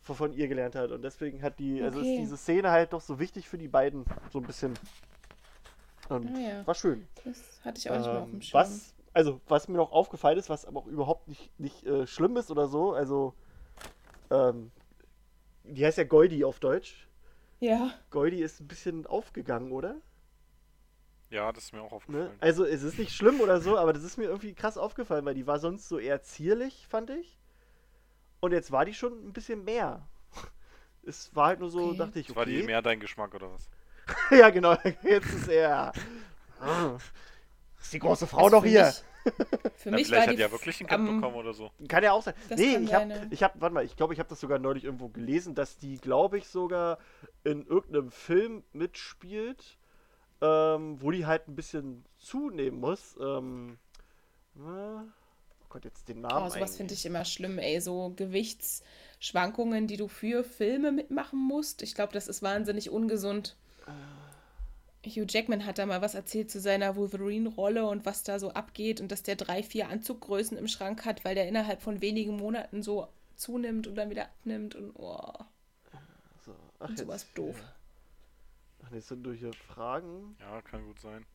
Von, von ihr gelernt hat. Und deswegen hat die, also ist Okay. diese Szene halt doch so wichtig für die beiden, so ein bisschen. Und Ah, ja. war schön. Das hatte ich auch nicht mehr auf Ähm, dem Schirm. was, also, was mir noch aufgefallen ist, was aber auch überhaupt nicht, nicht äh, schlimm ist oder so, also, ähm, die heißt ja Goldie auf Deutsch. Ja, Goldie ist ein bisschen aufgegangen, oder? Ja, das ist mir auch Ne? aufgefallen. Also, es ist nicht schlimm oder so, aber das ist mir irgendwie krass aufgefallen, weil die war sonst so eher zierlich, fand ich. Und jetzt war die schon ein bisschen mehr. Es war halt nur so, Okay. dachte ich, Das war die okay. mehr dein Geschmack oder was? ja, genau. Jetzt ist er. Ist die große Frau Also noch hier. Für Na, mich vielleicht war hat die ja wirklich ein Kind am- bekommen oder so. Kann ja auch sein. Das nee, ich habe, ja. ich hab, warte mal, ich glaube, ich habe das sogar neulich irgendwo gelesen, dass die, glaube ich, sogar in irgendeinem Film mitspielt, äh, ähm, wo die halt ein bisschen zunehmen muss. Ähm, na, oh Gott, jetzt den Namen. Oh, sowas finde ich immer schlimm, ey. So Gewichtsschwankungen, die du für Filme mitmachen musst. Ich glaube, das ist wahnsinnig ungesund. Hugh Jackman hat da mal was erzählt zu seiner Wolverine-Rolle und was da so abgeht und dass der drei, vier Anzuggrößen im Schrank hat, weil der innerhalb von wenigen Monaten so zunimmt und dann wieder abnimmt und oh, So, ach, und sowas jetzt, doof. Ach, nee, es sind durch hier Fragen. Ja, kann gut sein.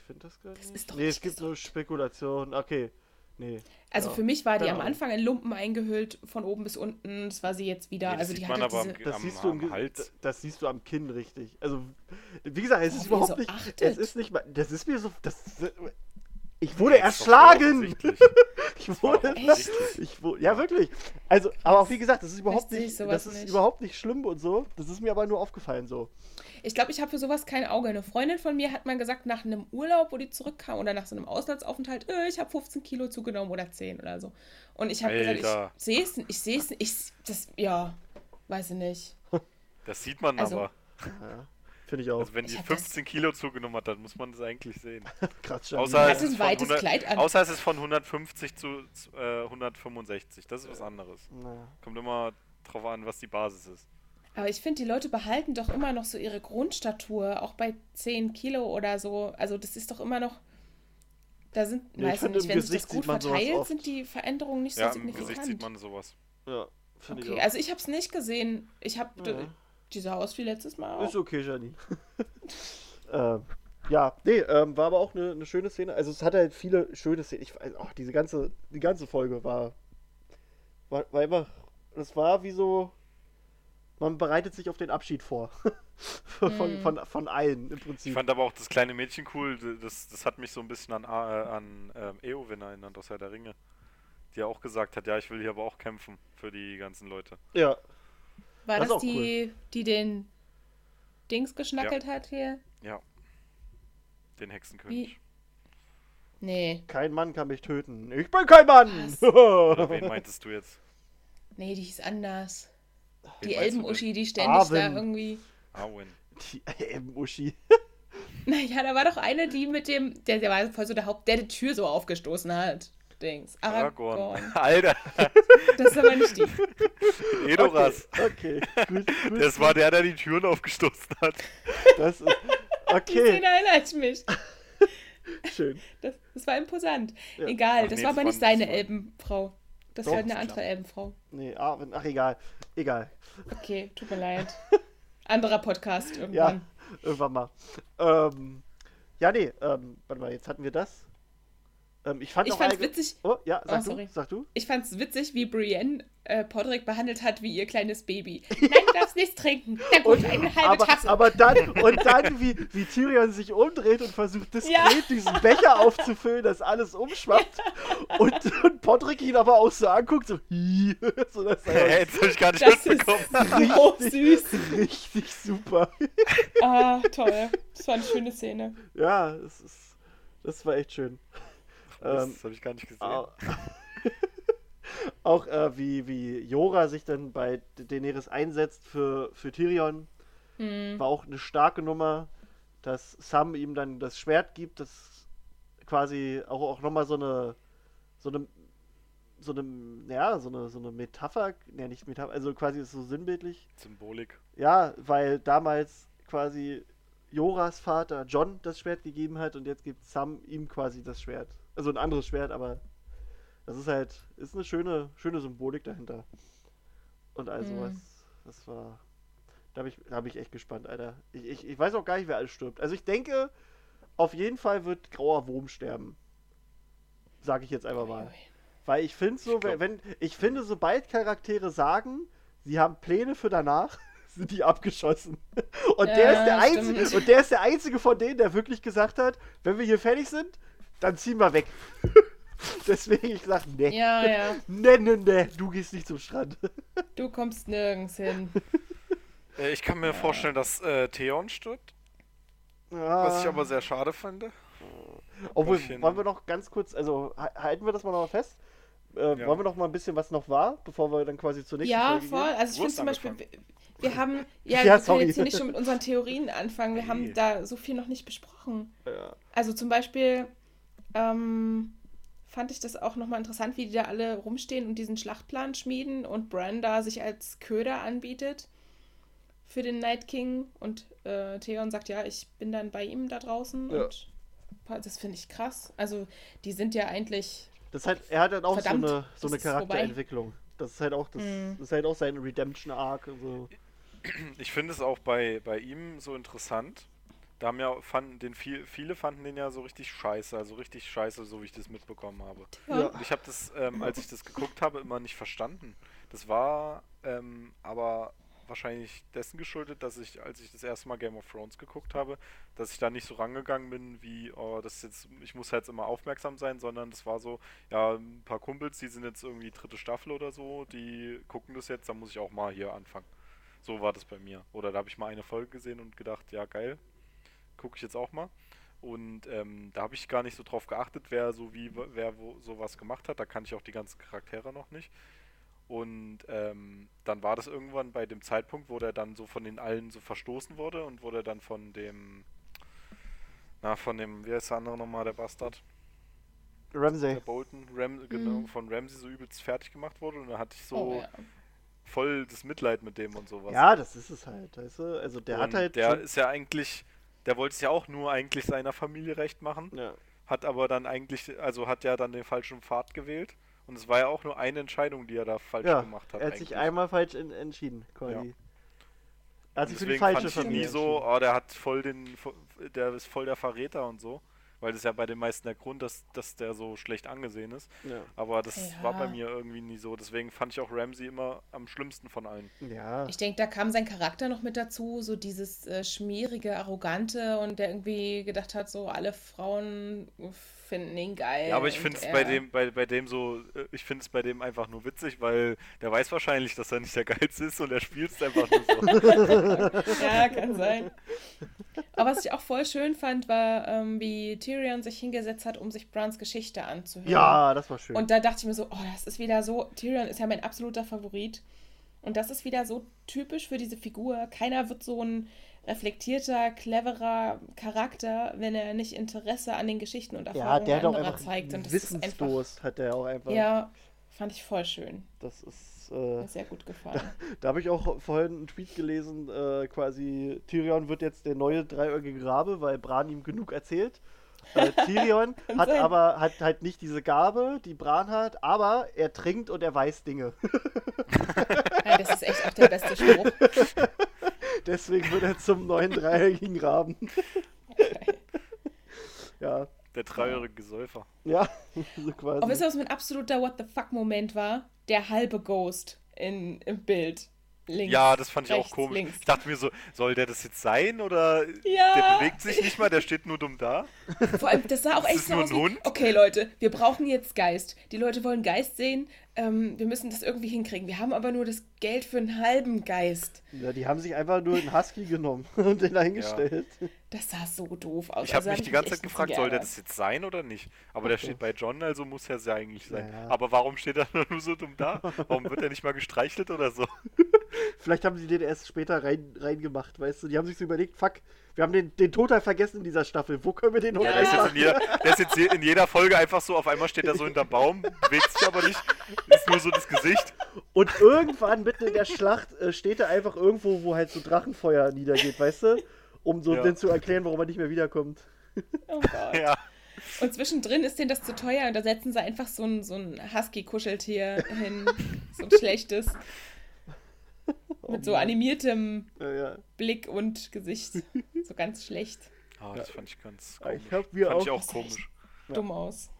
Ich finde das gar nicht. ist doch nee, es nicht gibt nur Spekulationen. Okay. Nee. Also Ja. für mich war die am Genau. Anfang in Lumpen eingehüllt, von oben bis unten. Das war sie jetzt wieder. Das also die hatte diese. am- Das am- siehst du im am Hals. Das siehst du am Kinn richtig. Also, wie gesagt, es Oh, ist überhaupt so nicht. achtet. Es ist nicht mal. Das ist mir so. Das, ich wurde Das doch erschlagen! Ich wurde. Ich wurde, ja, wirklich. Also, aber auch wie gesagt, das ist überhaupt nicht. Das ist nicht. überhaupt nicht schlimm und so. Das ist mir aber nur aufgefallen so. Ich glaube, ich habe für sowas kein Auge. Eine Freundin von mir hat mal gesagt, nach einem Urlaub, wo die zurückkam oder nach so einem Auslandsaufenthalt, äh, ich habe 15 Kilo zugenommen oder 10 oder so. Und ich habe gesagt, ich sehe es, ich sehe es, ich, das, ja, weiß ich nicht. Das sieht man Also- aber. Ja, Finde ich auch. Also wenn Ich die hab das- 15 Kilo zugenommen hat, dann muss man das eigentlich sehen. Krass, Außer es, ein ist von weites 100, Kleid an. außer es ist von 150 zu, zu äh, 165. Das ist was anderes. Naja. Kommt immer drauf an, was die Basis ist. Aber ich finde, die Leute behalten doch immer noch so ihre Grundstatur, auch bei 10 Kilo oder so. Also das ist doch immer noch. Da sind, Ja, weiß ich nicht, wenn sich das Gesicht gut verteilt, sind die Veränderungen nicht so Ja, im signifikant. Gesicht sieht man sowas. Ja, finde Okay, ich auch. also ich habe es nicht gesehen. Ich habe, Ja. die sah aus wie letztes Mal auch. Ist okay, Janine. ähm, ja, nee, ähm, war aber auch eine, eine schöne Szene. Also es hat halt viele schöne Szenen. Ich weiß, ach, diese ganze, die ganze Folge war, war, war immer, das war wie so, man bereitet sich auf den Abschied vor. von, Mhm. von, von allen im Ich Prinzip. fand aber auch das kleine Mädchen cool. Das, das hat mich so ein bisschen an, äh, an ähm, Eowyn erinnert aus Herr der Ringe. Die ja auch gesagt hat, ja, ich will hier aber auch kämpfen für die ganzen Leute. Ja, War Das das, ist auch die, die den Dings geschnackelt hat hier? Ja. Den Hexenkönig. Nee. kein Mann kann mich töten. Ich bin kein Mann! Oder wen meintest du jetzt? Nee, die hieß anders. Die Elbenuschi, die ständig da Arwen. irgendwie. denn? Arwen. die M-Uschi. Naja, da war doch eine, die mit dem. Der, der war voll so der Haupt, der die Tür so aufgestoßen hat. Dings. Aragorn. Aragorn. Alter, Das ist aber nicht die. Edoras. Okay, gut, gut. Das war der, der die Türen aufgestoßen hat. Das ist, Die okay, Szene erinnere ich mich. schön. Das, das war imposant. Ja. Egal, Ach das nee, war aber nicht seine Elbenfrau. Das Doch, war eine ist andere. Elbenfrau. Nee, Arwen, ach egal. Egal. Okay, tut mir leid. Anderer Podcast Ja, irgendwann. irgendwann mal. Ähm, ja, nee, ähm, warte mal, jetzt hatten wir das. Ähm, ich fand Ich auch fand's allge- witzig. Oh, ja, sag Oh, du, sag du. Ich fand's witzig, wie Brienne äh, Podrick behandelt hat wie ihr kleines Baby. Nein, darfst nichts trinken. Na gut, Und, eine halbe aber, Tasse. aber dann, und dann, wie, wie Tyrion sich umdreht und versucht, diskret Ja. diesen Becher aufzufüllen, dass alles umschwappt. Und, und Podrick ihn aber auch so anguckt, so, so dass er Hä, Jetzt hab ich gar nicht Das ist mitbekommen. so süß. richtig super. Ah, toll. Das war eine schöne Szene. Ja, es ist, das war echt schön. Das Ähm, habe ich gar nicht gesehen. Au- Auch äh, wie, wie Jora sich dann bei Daenerys einsetzt für, für Tyrion, Hm. war auch eine starke Nummer, dass Sam ihm dann das Schwert gibt, das quasi auch, auch nochmal so eine, so eine, so eine, ja, so eine, so eine Metapher, ne, nicht Metapher, also quasi ist so sinnbildlich. Symbolik. Ja, weil damals quasi Joras Vater John das Schwert gegeben hat und jetzt gibt Sam ihm quasi das Schwert. Also ein anderes Schwert, aber das ist halt, ist eine schöne, schöne Symbolik dahinter. Und also Mhm. was, das war, da bin ich, da bin ich echt gespannt, Alter. Ich, ich, ich weiß auch gar nicht, wer alles stirbt. Also ich denke, auf jeden Fall wird Grauer Wurm sterben. Sag ich jetzt einfach mal. Weil ich finde so, Ich wenn, ich finde, sobald Charaktere sagen, sie haben Pläne für danach, sind die abgeschossen. Und der Ja, ist der einzige, und der ist der einzige von denen, der wirklich gesagt hat, wenn wir hier fertig sind, dann ziehen wir weg. Deswegen ich sag, nee. Ja, ja. Nee, nee, nee, du gehst nicht zum Strand. Du kommst nirgends hin. Äh, ich kann mir vorstellen, dass äh, Theon stirbt. Was ich aber sehr schade finde. Obwohl, Bisschen- wollen wir noch ganz kurz, also ha- halten wir das mal noch fest? Äh, Ja. Wollen wir noch mal ein bisschen, was noch war, bevor wir dann quasi zur nächsten Ja, Folge voll. gehen? Also ich finde zum Beispiel, wir, wir haben, ja, Ja, wir können jetzt hier nicht schon mit unseren Theorien anfangen. Wir Nee. haben da so viel noch nicht besprochen. Ja. Also zum Beispiel ähm, fand ich das auch nochmal interessant, wie die da alle rumstehen und diesen Schlachtplan schmieden und Bran da sich als Köder anbietet für den Night King und äh, Theon sagt, ja, ich bin dann bei ihm da draußen Ja. und das finde ich krass. Also die sind ja eigentlich Das ist halt, er hat halt auch Verdammt, so eine, so eine. Charakterentwicklung. Das ist halt auch, das, Mhm. das ist halt auch sein Redemption-Arc. und So. Ich finde es auch bei, bei ihm so interessant. Da haben ja fanden den viel, viele fanden den ja so richtig scheiße, also richtig scheiße, so wie ich das mitbekommen habe. Ja. Und ich habe das, ähm, als ich das geguckt habe, immer nicht verstanden. Das war ähm, aber wahrscheinlich dessen geschuldet, dass ich, als ich das erste Mal Game of Thrones geguckt habe, dass ich da nicht so rangegangen bin, wie, oh, das ist jetzt, ich muss jetzt immer aufmerksam sein, sondern das war so, ja, ein paar Kumpels, die sind jetzt irgendwie dritte Staffel oder so, die gucken das jetzt, dann muss ich auch mal hier anfangen. So war das bei mir. Oder da habe ich mal eine Folge gesehen und gedacht, ja geil, gucke ich jetzt auch mal. Und ähm, da habe ich gar nicht so drauf geachtet, wer so wie wer wo sowas gemacht hat. Da kann ich auch die ganzen Charaktere noch nicht. Und ähm, dann war das irgendwann bei dem Zeitpunkt, wo der dann so von den allen so verstoßen wurde und wurde dann von dem, na, von dem, wie heißt der andere nochmal, der Bastard? Ramsay. Der Bolton, Ram, genau, Mhm. von Ramsey so übelst fertig gemacht wurde. Und da hatte ich so oh, ja. voll das Mitleid mit dem und sowas. Ja, das ist es halt. Weißt du? Also der und hat halt. Der schon- ist ja eigentlich, der wollte es ja auch nur eigentlich seiner Familie recht machen. ja. Hat aber dann eigentlich, also hat ja dann den falschen Pfad gewählt. Und es war ja auch nur eine Entscheidung, die er da falsch ja, gemacht hat. er hat sich eigentlich. einmal falsch en entschieden, quasi. Ja. Er hat sich für die Deswegen falsche fand ich Familie nie so, oh, der hat voll den, der ist voll der Verräter und so. Weil das ist ja bei den meisten der Grund, dass, dass der so schlecht angesehen ist. Ja. Aber das war bei Ja. mir irgendwie nie so. Deswegen fand ich auch Ramsey immer am schlimmsten von allen. ja. Ich denke, da kam sein Charakter noch mit dazu, so dieses äh, schmierige, arrogante und der irgendwie gedacht hat, so alle Frauen finden ihn geil. Ja, aber ich finde es bei dem, bei, bei dem so, äh, ich finde es bei dem einfach nur witzig, weil der weiß wahrscheinlich, dass er nicht der Geilste ist und er spielt es einfach nur so. Ja, kann sein. Aber was ich auch voll schön fand, war, ähm, wie Tyrion sich hingesetzt hat, um sich Brans Geschichte anzuhören. ja, das war schön. Und da dachte ich mir so, oh, das ist wieder so, Tyrion ist ja mein absoluter Favorit. Und das ist wieder so typisch für diese Figur. Keiner wird so ein reflektierter, cleverer Charakter, wenn er nicht Interesse an den Geschichten und ja, Erfahrungen auch anderer zeigt. Und das ist einfach, Wissensdurst, hat der auch einfach. ja, fand ich voll schön. Das ist. Äh, sehr gut gefallen. da habe ich auch vorhin einen Tweet gelesen, äh, quasi Tyrion wird jetzt der neue dreieugige Rabe, weil Bran ihm genug erzählt. Äh, Tyrion hat sein. aber hat halt nicht diese Gabe, die Bran hat, aber er trinkt und er weiß Dinge. Ja, das ist echt auch der beste Spruch. Deswegen wird er zum neuen dreieckigen Raben. ja, Der dreijährige Säufer. ja, so quasi. Aber wisst ihr, was mein absoluter What the fuck-Moment war? Der halbe Ghost in, im Bild. Links. Ja, das fand ich rechts, auch komisch. Links. Ich dachte mir so, soll der das jetzt sein oder Ja. der bewegt sich nicht mal, der steht nur dumm da? Vor allem, das sah auch Ist echt es so nur aus. ein wie, Hund? Okay, Leute, wir brauchen jetzt Geist. Die Leute wollen Geist sehen. Ähm, wir müssen das irgendwie hinkriegen. Wir haben aber nur das Geld für einen halben Geist. ja, die haben sich einfach nur einen Husky genommen und den eingestellt. Das sah so doof aus. Ich habe Also, mich die ganze Zeit gefragt, soll der das jetzt sein oder nicht? Aber der steht bei John, also muss er es ja eigentlich sein. Ja. Aber warum steht er nur so dumm da? Warum wird er nicht mal gestreichelt oder so? Vielleicht haben sie den erst später rein, reingemacht, weißt du? Die haben sich so überlegt, fuck, wir haben den, den total vergessen in dieser Staffel. Wo können wir den noch Ja. Der ist, jetzt in reinmachen? jeder, der ist jetzt je- in jeder Folge einfach so, auf einmal steht er so hinterm Baum, bewegt sich aber nicht, ist nur so das Gesicht. Und irgendwann mitten in der Schlacht äh, steht er einfach irgendwo, wo halt so Drachenfeuer niedergeht, weißt du? Um so Ja. dann zu erklären, warum er nicht mehr wiederkommt. Oh Gott. Ja, Und zwischendrin ist denen das zu teuer und da setzen sie einfach so ein, so ein Husky-Kuscheltier hin. So ein schlechtes. Mit so animiertem Ja, ja. Blick und Gesicht. So ganz schlecht. Ah, das fand ich ganz komisch. ich hab mir fand auch- ich auch Das ist echt- komisch. Dumm aus.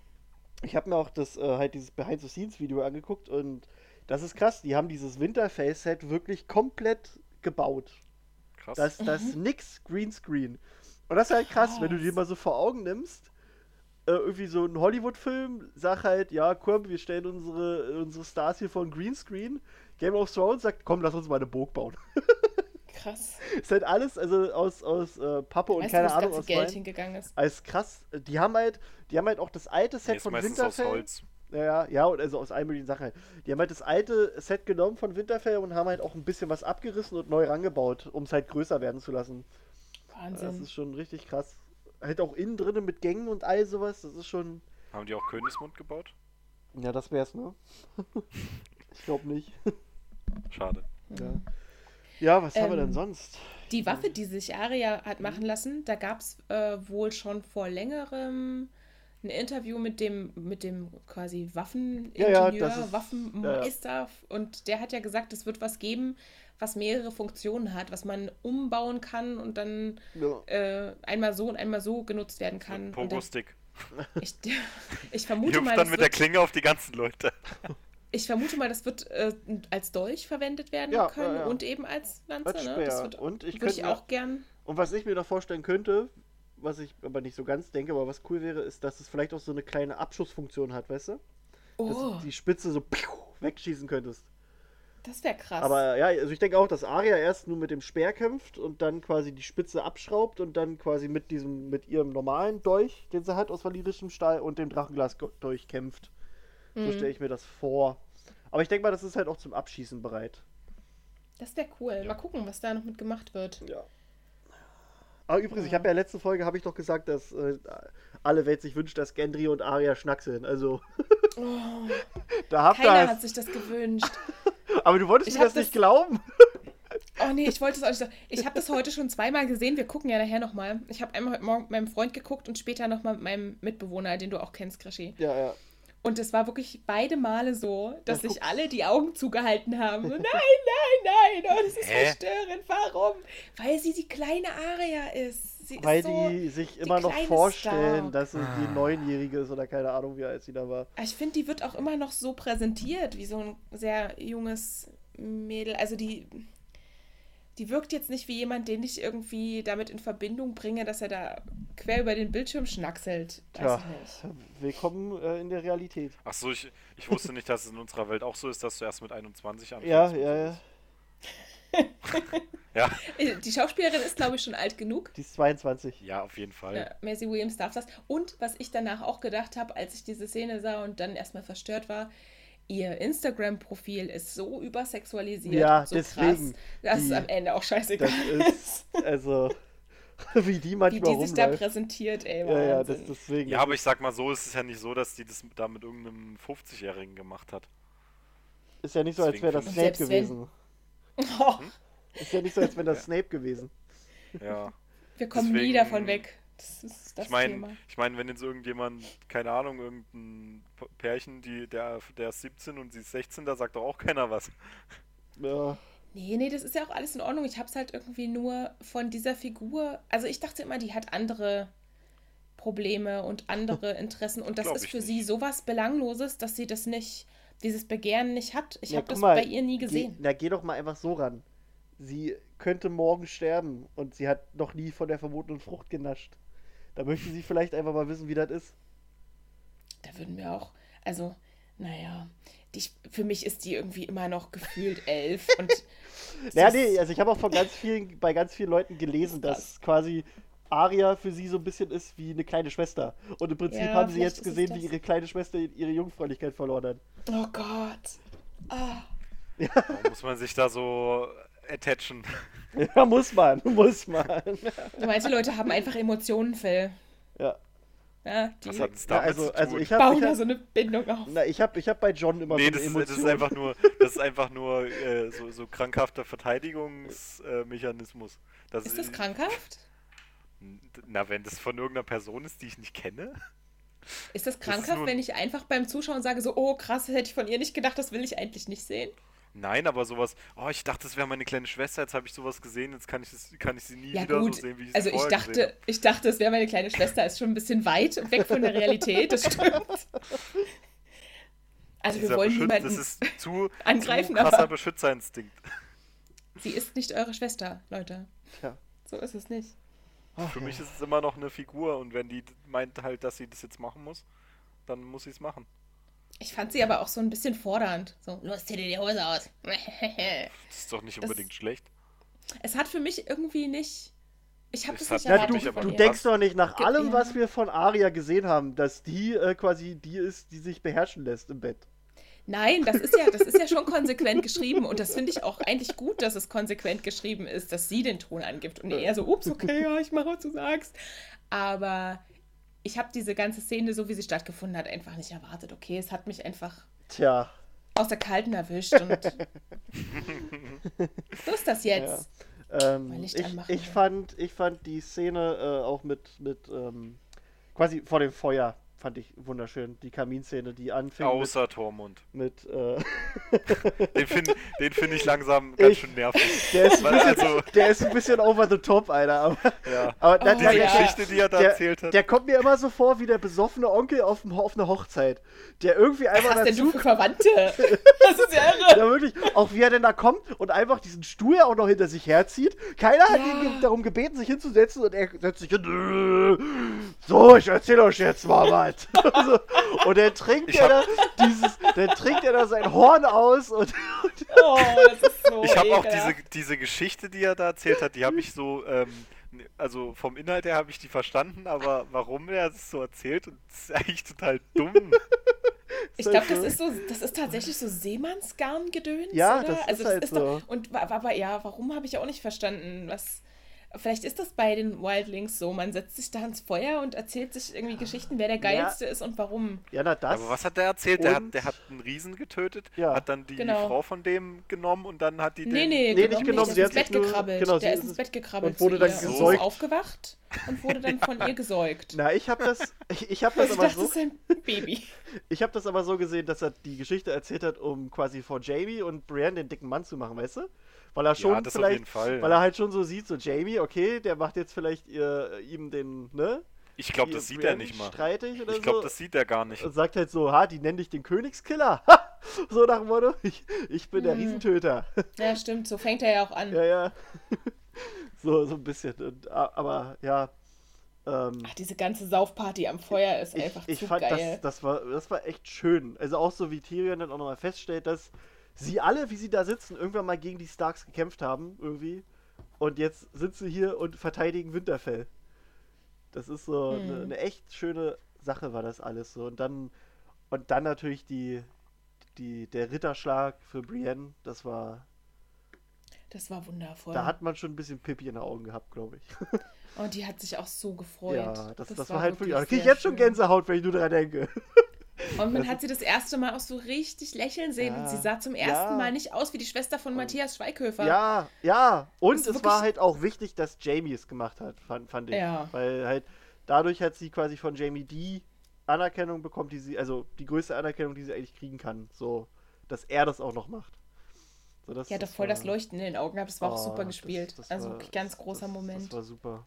Ich habe mir auch das äh, halt dieses Behind-the-Scenes-Video angeguckt und das ist krass. Die haben dieses Winterface-Set wirklich komplett gebaut. Krass. Das, das ist nix Greenscreen. Und das ist halt krass, wenn du Krass. dir mal so vor Augen nimmst, äh, irgendwie so ein Hollywood-Film, sag halt, ja, komm, wir stellen unsere, unsere Stars hier vor ein Greenscreen. Game of Thrones sagt, komm, lass uns mal eine Burg bauen. Krass. ist halt alles, also aus, aus äh, Pappe und Weißt keine das Ahnung, ganze aus Geld Wein. hingegangen ist? Als krass, die haben halt, die haben halt auch das alte Nee, Set ist von meistens aus Winterfell. Holz. Ja, ja, ja, und also aus allen möglichen Sachen halt. Die haben halt das alte Set genommen von Winterfell und haben halt auch ein bisschen was abgerissen und neu rangebaut, um es halt größer werden zu lassen. Wahnsinn. Das ist schon richtig krass. Halt auch innen drinnen mit Gängen und all sowas, das ist schon. Haben die auch Königsmund gebaut? Ja, das wär's, ne? ich glaube nicht. Schade. Ja. Ja, was haben wir denn Ähm, sonst? Die Waffe, die sich Aria hat machen lassen, da gab es äh, wohl schon vor längerem ein Interview mit dem, mit dem quasi Ja, Waffeningenieur, ja, ist- Waffenmeister und der hat ja gesagt, es wird was geben, was mehrere Funktionen hat, was man umbauen kann und dann Ja. äh, einmal so und einmal so genutzt werden kann. Pogo-Stick. ich, ich vermute mal, dann mit der Klinge auf die ganzen Leute. ich vermute mal, das wird äh, als Dolch verwendet werden Ja, können ja, ja. und eben als Lanze. Als Ne? Das wird, Und ich würde ich könnte auch gern. Und was ich mir noch vorstellen könnte, was ich aber nicht so ganz denke, aber was cool wäre, ist, dass es vielleicht auch so eine kleine Abschussfunktion hat, weißt du? Dass Oh, du die Spitze so piu, wegschießen könntest. das wäre krass. Aber ja, also ich denke auch, dass Arya erst nur mit dem Speer kämpft und dann quasi die Spitze abschraubt und dann quasi mit diesem, mit ihrem normalen Dolch, den sie hat aus valirischem Stahl und dem Drachenglas-Dolch kämpft. So Mhm. stelle ich mir das vor. Aber ich denke mal, das ist halt auch zum Abschießen bereit. Das wäre cool. Mal gucken, was da noch mit gemacht wird. Ja. Aber übrigens, ich habe ja letzte Folge habe ich doch gesagt, dass äh, alle Welt sich wünscht, dass Gendry und Arya schnackseln. Also Oh, da habt keiner es. hat sich das gewünscht. Aber du wolltest Ich mir hab das nicht das- glauben. Oh nee, ich wollte es auch nicht sagen. Ich habe das heute schon zweimal gesehen. Wir gucken ja nachher nochmal. Ich habe einmal heute Morgen mit meinem Freund geguckt und später nochmal mit meinem Mitbewohner, den du auch kennst, Krischi. Ja, ja. Und es war wirklich beide Male so, dass sich alle die Augen zugehalten haben. So, nein, nein, nein. Oh, das ist Hä? verstörend. Warum? Weil sie die kleine Aria ist. Sie Weil ist so, die sich die immer noch vorstellen, Stark. dass sie die Neunjährige ist oder keine Ahnung, wie alt sie da war. Ich finde, die wird auch immer noch so präsentiert, wie so ein sehr junges Mädel. Also die, die wirkt jetzt nicht wie jemand, den ich irgendwie damit in Verbindung bringe, dass er da quer über den Bildschirm schnackselt. Weiß nicht. willkommen äh, in der Realität. Achso, ich, ich wusste nicht, dass es in unserer Welt auch so ist, dass du erst mit 21 anfängst. Ja, ja, ja. Ja, Die Schauspielerin ist, glaube ich, schon alt genug. Die ist 22. ja, auf jeden Fall. Ja, Maisie Williams darf das. Und was ich danach auch gedacht habe, als ich diese Szene sah und dann erstmal verstört war, ihr Instagram-Profil ist so übersexualisiert. Ja, so deswegen. Krass, dass es am Ende auch scheißegal Das ist, also, wie die wie manchmal die sich da präsentiert, ey. Ja, ja, das deswegen. Ja, aber ich sag mal so, es ist ja nicht so, dass die das da mit irgendeinem 50-Jährigen gemacht hat. ist ja nicht so, als deswegen wäre das Snape gewesen. Oh, Ist ja nicht so, als wäre das Snape gewesen. Ja. wir kommen nie Deswegen- davon weg. Das ist das ich meine, Thema. ich mein, wenn jetzt irgendjemand, keine Ahnung, irgendein Pärchen, die, der, der ist 17 und sie ist 16, da sagt doch auch keiner was. Ja, Nee, nee, das ist ja auch alles in Ordnung. Ich hab's halt irgendwie nur von dieser Figur. Also ich dachte immer, die hat andere Probleme und andere Interessen und das Glaub ist für sie nicht. sowas Belangloses, dass sie das nicht, dieses Begehren nicht hat. Ich Ja, habe das mal, bei ihr nie geh, gesehen. na, geh doch mal einfach so ran. Sie könnte morgen sterben und sie hat noch nie von der verbotenen Frucht genascht. Da möchte sie vielleicht einfach mal wissen, wie das ist. Da würden wir auch, also, naja, die, für mich ist die irgendwie immer noch gefühlt elf und Ja, nee, also ich habe auch von ganz vielen, bei ganz vielen Leuten gelesen, dass quasi Aria für sie so ein bisschen ist wie eine kleine Schwester. Und im Prinzip Ja, haben sie jetzt gesehen, wie ihre kleine Schwester ihre Jungfräulichkeit verloren hat. oh Gott. Ah. Warum muss man sich da so attachen? Ja, muss man, muss man. Manche Leute haben einfach Emotionen, Phil. Ja. Ja, die Was hat es Ja, damit also, also ich habe bauen ich da hab, so eine Bindung auf. na, ich hab, ich hab bei John immer nee, so das eine ist, Emotion. das ist einfach nur, das ist einfach nur äh, so, so krankhafter Verteidigungsmechanismus. Das Ist das krankhaft? Na, wenn das von irgendeiner Person ist, die ich nicht kenne? Ist das ist krankhaft, nur- wenn ich einfach beim Zuschauen sage, so, oh krass, hätte ich von ihr nicht gedacht, das will ich eigentlich nicht sehen? Nein, aber sowas, oh, ich dachte, das wäre meine kleine Schwester, jetzt habe ich sowas gesehen, jetzt kann ich, das, kann ich sie nie Ja wieder gut, so sehen, wie ich sie also ich dachte, ich dachte, es wäre meine kleine Schwester, ist schon ein bisschen weit weg von der Realität, das stimmt. Also wir Dieser wollen Beschütz- niemanden, Das ist zu, angreifen, zu krasser aber- Beschützerinstinkt. sie ist nicht eure Schwester, Leute. Tja. So ist es nicht. Ach, Für ja. mich ist es immer noch eine Figur und wenn die meint halt, dass sie das jetzt machen muss, dann muss sie es machen. Ich fand sie aber auch so ein bisschen fordernd. So, los, zieh dir die Hose aus. Das ist doch nicht Das- unbedingt schlecht. es hat für mich irgendwie nicht Ich habe Das das, nicht Ja, erwartet. du, du denkst doch nicht nach allem, ja. was wir von Aria gesehen haben, dass die äh, quasi die ist, die sich beherrschen lässt im Bett. Nein, das ist ja, das ist ja schon konsequent geschrieben und das finde ich auch eigentlich gut, dass es konsequent geschrieben ist, dass sie den Ton angibt und er so, ups, okay, ja, ich mache, was du sagst. Aber ich habe diese ganze Szene, so wie sie stattgefunden hat, einfach nicht erwartet. Okay, es hat mich einfach Tja, aus der Kalten erwischt und so ist das jetzt. ähm, Mal Licht ich, ich, ja. fand, ich fand die Szene äh, auch mit, mit ähm, quasi vor dem Feuer, fand ich wunderschön. Die Kaminszene, die anfing Außer Tormund. mit, mit äh, Den finde den find ich langsam ganz Ich- schön nervig. der, ist ein Weil bisschen, also, der ist ein bisschen over the top, Alter. Aber, ja. aber dann, Oh, Diese ja. Geschichte, die er da der, erzählt hat. der kommt mir immer so vor wie der besoffene Onkel auf, dem, auf einer Hochzeit. Der irgendwie einfach Was denn du für Verwandte? Das ist ja irre. Ja, wirklich. Auch wie er denn da kommt und einfach diesen Stuhl auch noch hinter sich herzieht. Keiner hat Ja. ihn darum gebeten, sich hinzusetzen und er setzt sich hin. So, ich erzähle euch jetzt mal was. so. Und dann trinkt er da dieses, dann trinkt er da sein Horn aus und, Oh, das ist so Ich habe auch diese, diese Geschichte, die er da erzählt hat, die habe ich so, ähm, also vom Inhalt her habe ich die verstanden, aber warum er es so erzählt, das ist eigentlich total dumm. Ich glaube, das ist so, das ist tatsächlich so Seemannsgarn-Gedöns, Ja, oder? das ist also halt ist so. Doch, und aber ja, warum habe ich auch nicht verstanden, was. Vielleicht ist das bei den Wildlings so, man setzt sich da ans Feuer und erzählt sich irgendwie Geschichten, wer der geilste ist und warum. ja, na das. aber was hat der erzählt? Der hat, der hat einen Riesen getötet, Ja. hat dann die Genau. Frau von dem genommen und dann hat die Nee, den... nee, Nee, nicht genommen, Der sie ist hat ins Bett nur- gekrabbelt. genau, der sie ist ins Bett gekrabbelt. und wurde dann ihr und gesäugt. ist aufgewacht und wurde dann von ihr gesäugt. na, ich habe das, ich, ich habe das Also ich aber dachte, so, das ist ein Baby. ich habe das aber so gesehen, dass er die Geschichte erzählt hat, um quasi vor Jamie und Brienne den dicken Mann zu machen, weißt du? Weil er schon ja, das auf vielleicht jeden Fall. Weil er halt schon so sieht, so Jamie, okay, der macht jetzt vielleicht ihr, ihm den, ne? ich glaube, das sieht er nicht mal. Streitig oder Ich glaube, so. das sieht er gar nicht. und sagt halt so, ha, die nennen dich den Königskiller. Ha! so nach dem Motto, ich, ich bin der Hm. Riesentöter. Ja, stimmt, so fängt er ja auch an. ja, ja. so, so ein bisschen. Und, aber ja. Ähm, Ach, diese ganze Saufparty am Feuer ist ich, einfach ich zu fand, geil. das, das, war, das war echt schön. Also auch so wie Tyrion dann auch nochmal feststellt, dass sie alle, wie sie da sitzen, irgendwann mal gegen die Starks gekämpft haben, irgendwie. Und jetzt sitzen sie hier und verteidigen Winterfell. Das ist so eine, Mhm. eine echt schöne Sache, war das alles so. Und dann, und dann natürlich die, die, der Ritterschlag für Brienne, das war. Das war wundervoll. Da hat man schon ein bisschen Pipi in den Augen gehabt, glaube ich. Und die hat sich auch so gefreut. Ja, das, das, war halt wirklich. wirklich Da kriege ich jetzt schon schön. Gänsehaut, wenn ich nur dran denke. Und man hat sie das erste Mal auch so richtig lächeln sehen. Ja, Und sie sah zum ersten ja. Mal nicht aus wie die Schwester von Matthias Schweighöfer. Ja, ja. Und Das es war halt auch wichtig, dass Jamie es gemacht hat, fand, fand ich. Ja. Weil halt dadurch hat sie quasi von Jamie die Anerkennung bekommen, die sie, also die größte Anerkennung, die sie eigentlich kriegen kann. So, dass er das auch noch macht. So, das, hatte das voll war- das Leuchten in den Augen gehabt. Das war auch Oh, super das- gespielt. das also war- ganz großer das, Moment. Das war super.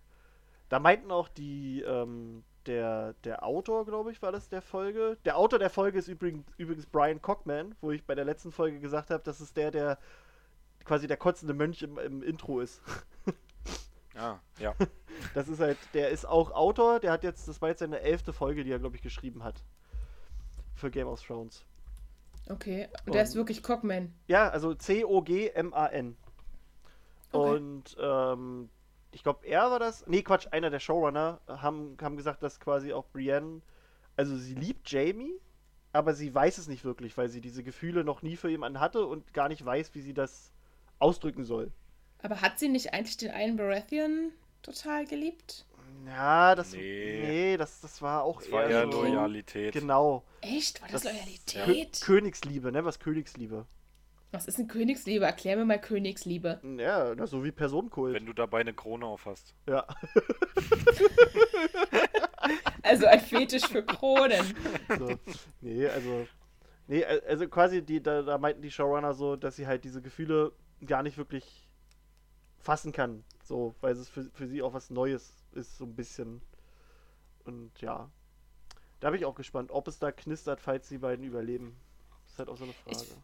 Da meinten auch die, ähm, der, der Autor, glaube ich, war das der Folge. Der Autor der Folge ist übrigens, übrigens Brian Cockman, wo ich bei der letzten Folge gesagt habe, das ist der, der quasi der kotzende Mönch im, im Intro ist. Ah, ja. Das ist halt, der ist auch Autor, der hat jetzt, das war jetzt seine elfte Folge, die er, glaube ich, geschrieben hat. Für Game of Thrones. Okay. Und der ist wirklich Cockman. Ja, also C-O-G-M-A-N. Okay. Und ähm, ich glaube, er war das. Nee, Quatsch, einer der Showrunner haben, haben gesagt, dass quasi auch Brienne, also sie liebt Jamie, aber sie weiß es nicht wirklich, weil sie diese Gefühle noch nie für jemanden hatte und gar nicht weiß, wie sie das ausdrücken soll. Aber hat sie nicht eigentlich den einen Baratheon total geliebt? Ja, das. Nee. Nee, das, das war auch Das war eher so. Loyalität. Genau. Echt? War das, Das- Loyalität? Kö Königsliebe, ne? Was Königsliebe? Was ist denn Königsliebe? Erklär mir mal Königsliebe. Ja, na, so wie Personenkult. Wenn du dabei eine Krone auf hast. Ja. Also ein Fetisch für Kronen. So. Nee, also. Nee, al- also quasi, die, da, da meinten die Showrunner so, dass sie halt diese Gefühle gar nicht wirklich fassen kann. So, weil es für, für sie auch was Neues ist, so ein bisschen. Und ja. Da bin ich auch gespannt, ob es da knistert, falls die beiden überleben. Das ist halt auch so eine Frage. Ich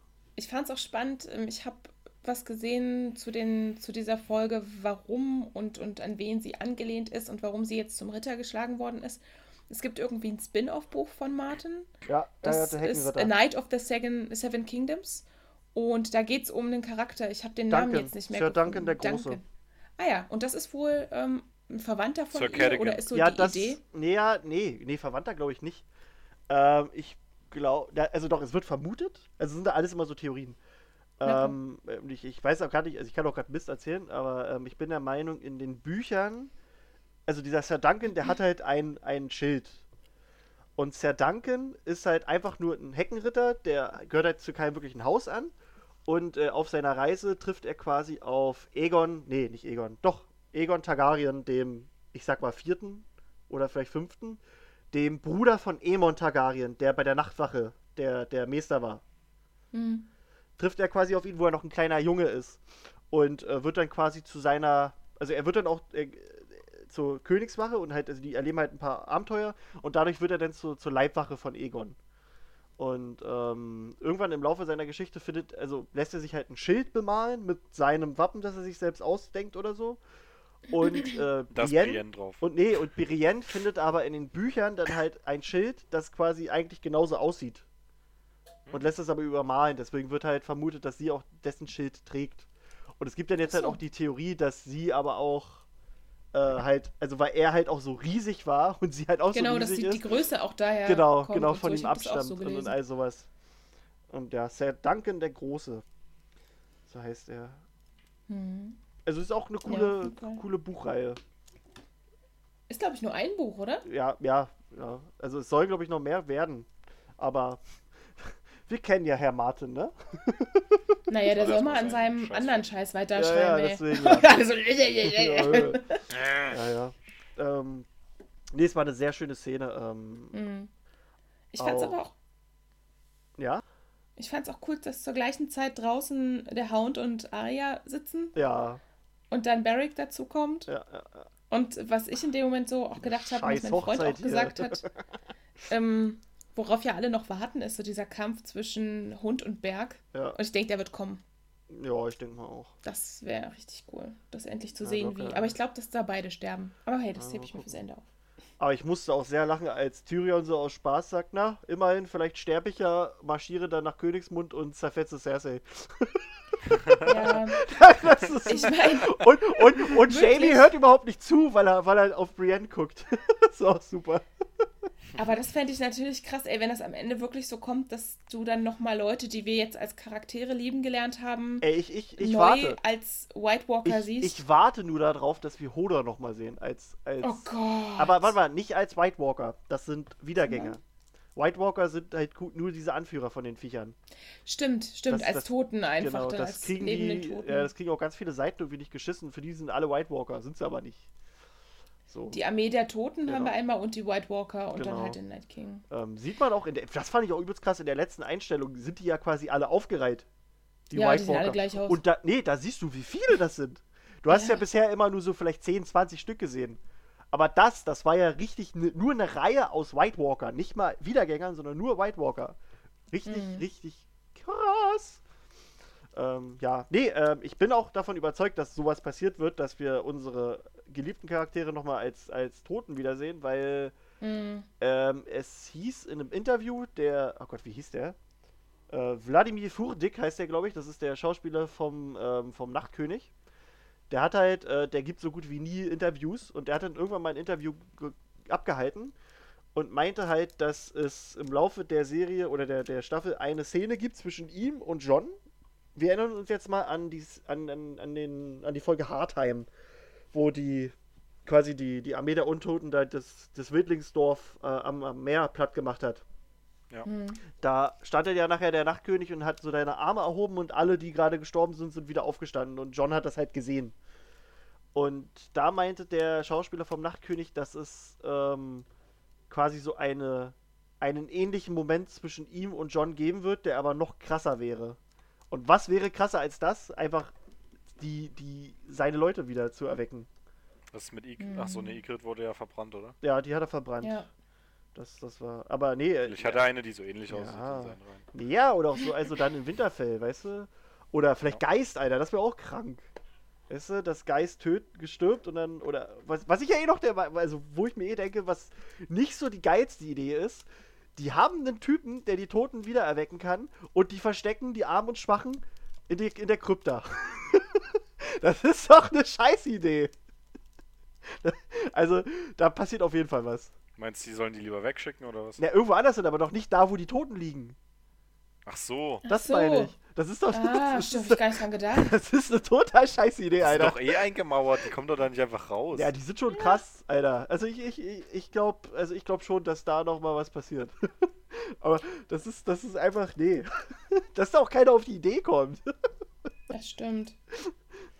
fand es auch spannend. ähm, Ich habe was gesehen zu, den, zu dieser Folge, warum und, und an wen sie angelehnt ist und warum sie jetzt zum Ritter geschlagen worden ist. Es gibt irgendwie ein Spin-off-Buch von Martin. ja, Das der ist. A Night of the Seven, Seven Kingdoms. Und da geht es um einen Charakter. Ich habe den Namen Duncan. jetzt nicht mehr Sir gefunden. Duncan der Große. Ah ja, und das ist wohl ähm, ein Verwandter von Sir ihr? Cadogan. Oder ist so ja, die das. Idee? Nee, ja, nee, nee, Verwandter glaube ich nicht. Ähm, ich glaube, also doch, es wird vermutet. Also sind da alles immer so Theorien. Ja, Ähm, ich, ich weiß auch gar nicht, also ich kann auch gerade Mist erzählen, aber ähm, ich bin der Meinung, in den Büchern, also dieser Sir Duncan, der hat halt ein, ein Schild. Und Sir Duncan ist halt einfach nur ein Heckenritter, der gehört halt zu keinem wirklichen Haus an. Und äh, auf seiner Reise trifft er quasi auf Aegon, nee, nicht Aegon, doch, Aegon Targaryen, dem, ich sag mal, vierten oder vielleicht fünften, dem Bruder von Aemon Targaryen, der bei der Nachtwache der, der Meister war Hm. trifft er quasi auf ihn, wo er noch ein kleiner Junge ist. Und äh, wird dann quasi zu seiner, also er wird dann auch äh, zur Königswache und halt, also die erleben halt ein paar Abenteuer und dadurch wird er dann zu, zur Leibwache von Egon. Und ähm, irgendwann im Laufe seiner Geschichte findet, also lässt er sich halt ein Schild bemalen mit seinem Wappen, das er sich selbst ausdenkt oder so. Und äh, Da ist Brienne- Brienne drauf. und nee, und Brienne findet aber in den Büchern dann halt ein Schild, das quasi eigentlich genauso aussieht. Und lässt es aber übermalen. Deswegen wird halt vermutet, dass sie auch dessen Schild trägt. Und es gibt dann jetzt halt so. auch die Theorie, dass sie aber auch äh, halt, also weil er halt auch so riesig war und sie halt auch Genau, so dass riesig die, die ist. Größe auch daher genau, kommt genau von so. Ihm das abstammt so und, und all sowas. Und ja, Sir Duncan der Große. So heißt er. Hm. Also ist auch eine coole, Fall. coole Buchreihe. Ist, glaube ich, nur ein Buch, oder? Ja, ja, ja. Also es soll, glaube ich, noch mehr werden. Aber wir kennen ja Herr Martin, ne? Naja, der Soll soll mal an seinem Scheiß anderen Scheiß ja, weiterschreiben, ey. deswegen. Ja. Also, ja, ja. ja. Ähm, nee, es war eine sehr schöne Szene. Ähm, Hm. Ich fand's Au. aber auch, ja, ich fand's auch cool, dass zur gleichen Zeit draußen der Hound und Arya sitzen ja, und dann Barrick dazukommt. ja, ja. ja. Und was ich in dem Moment so auch gedacht habe, was mein Freund Hochzeit auch hier. gesagt hat, ähm, worauf ja alle noch warten, ist so dieser Kampf zwischen Hund und Berg. ja. Und ich denke, der wird kommen. Ja, ich denke mal auch. Das wäre richtig cool, das endlich zu Ja, sehen, locker. wie. Aber ich glaube, dass da beide sterben. Aber hey, das Ja, hebe ich mir fürs. Ende auf. Aber ich musste auch sehr lachen, als Tyrion so aus Spaß sagt, na, immerhin, vielleicht sterbe ich ja, marschiere dann nach Königsmund und zerfetze Cersei. Ja, das ist ich meine, Und, und, und? Jamie hört überhaupt nicht zu, weil er, weil er auf Brienne guckt. das ist auch super. Aber das fände ich natürlich krass, ey, wenn das am Ende wirklich so kommt, dass du dann nochmal Leute, die wir jetzt als Charaktere lieben gelernt haben, Ey, ich, ich, ich neu warte. als White Walker Ich, siehst. ich warte nur darauf, dass wir Hodor nochmal sehen. Als, als, oh Gott. aber warte mal, nicht als White Walker. Das sind Wiedergänger. Ja. White Walker sind halt gut, nur diese Anführer von den Viechern. Stimmt, stimmt, Das- als das- Toten einfach, genau, das kriegen die, Toten. ja, das kriegen auch ganz viele Seiten irgendwie nicht geschissen. Für die sind alle White Walker, sind sie aber nicht. So. Die Armee der Toten haben Genau. wir einmal und die White Walker und Genau. dann halt den Night King. Ähm, sieht man auch in der, das fand ich auch übelst krass, in der letzten Einstellung sind die ja quasi alle aufgereiht. Die Ja, White die sehen alle Walker. gleich aus. Und da, nee, da siehst du, wie viele das sind. Du hast ja, Ja. bisher immer nur so vielleicht 10, 20 Stück gesehen. Aber das, das war ja richtig ne, nur eine Reihe aus White Walker. Nicht mal Wiedergängern, sondern nur White Walker. Richtig, Mhm. richtig krass. Ähm, ja, nee, ähm, ich bin auch davon überzeugt, dass sowas passiert wird, dass wir unsere geliebten Charaktere nochmal als, als Toten wiedersehen, weil Mhm. ähm, es hieß in einem Interview, der, oh Gott, wie hieß der? Äh, Wladimir Furdik heißt der, glaube ich, das ist der Schauspieler vom, ähm, vom Nachtkönig. Der hat halt, äh, der gibt so gut wie nie Interviews und der hat dann irgendwann mal ein Interview ge- abgehalten und meinte halt, dass es im Laufe der Serie oder der, der Staffel eine Szene gibt zwischen ihm und John. Wir erinnern uns jetzt mal an die, an, an, an, den, an die Folge Hartheim, wo die quasi die, die Armee der Untoten da das, das Wildlingsdorf äh, am, am Meer platt gemacht hat. Mhm. Da stand ja nachher der Nachtkönig und hat so seine Arme erhoben und alle, die gerade gestorben sind, sind wieder aufgestanden und John hat das halt gesehen. Und da meinte der Schauspieler vom Nachtkönig, dass es ähm, quasi so eine, einen ähnlichen Moment zwischen ihm und John geben wird, der aber noch krasser wäre. Und was wäre krasser als das? Einfach die, die, seine Leute wieder zu erwecken. Was ist mit Ygritte? Ach so, ne, Ygritte wurde ja verbrannt, oder? Ja, die hat er verbrannt. Ja. Das, das war. Aber nee. äh, Ich hatte eine, die so ähnlich Ja. aussieht in seinen Reihen. Ja, oder auch so, also dann in Winterfell, weißt du? Oder vielleicht Geist, Alter, das wäre auch krank. Weißt du, dass Geist töt, gestirbt und dann, oder, was, was ich ja eh noch, der, also wo ich mir eh denke, was nicht so die geilste Idee ist, die haben einen Typen, der die Toten wiedererwecken kann und die verstecken die Armen und Schwachen in, die, in der Krypta. das ist doch eine Scheißidee. also, da passiert auf jeden Fall was. Meinst du, die sollen die lieber wegschicken oder was? Ja, irgendwo anders sind, aber doch nicht da, wo die Toten liegen. Ach so. Das so. meine ich. Das ist doch. Ah, das, stimmt, hab ist, ich gar nicht dran gedacht. das ist eine total scheiße Idee, Die ist Alter. doch eh eingemauert, die kommen doch da nicht einfach raus. Ja, die sind schon krass, Alter. Also ich, ich, ich, ich glaube, also ich glaube schon, dass da noch mal was passiert. aber das ist, das ist einfach, nee. dass da auch keiner auf die Idee kommt. Das stimmt.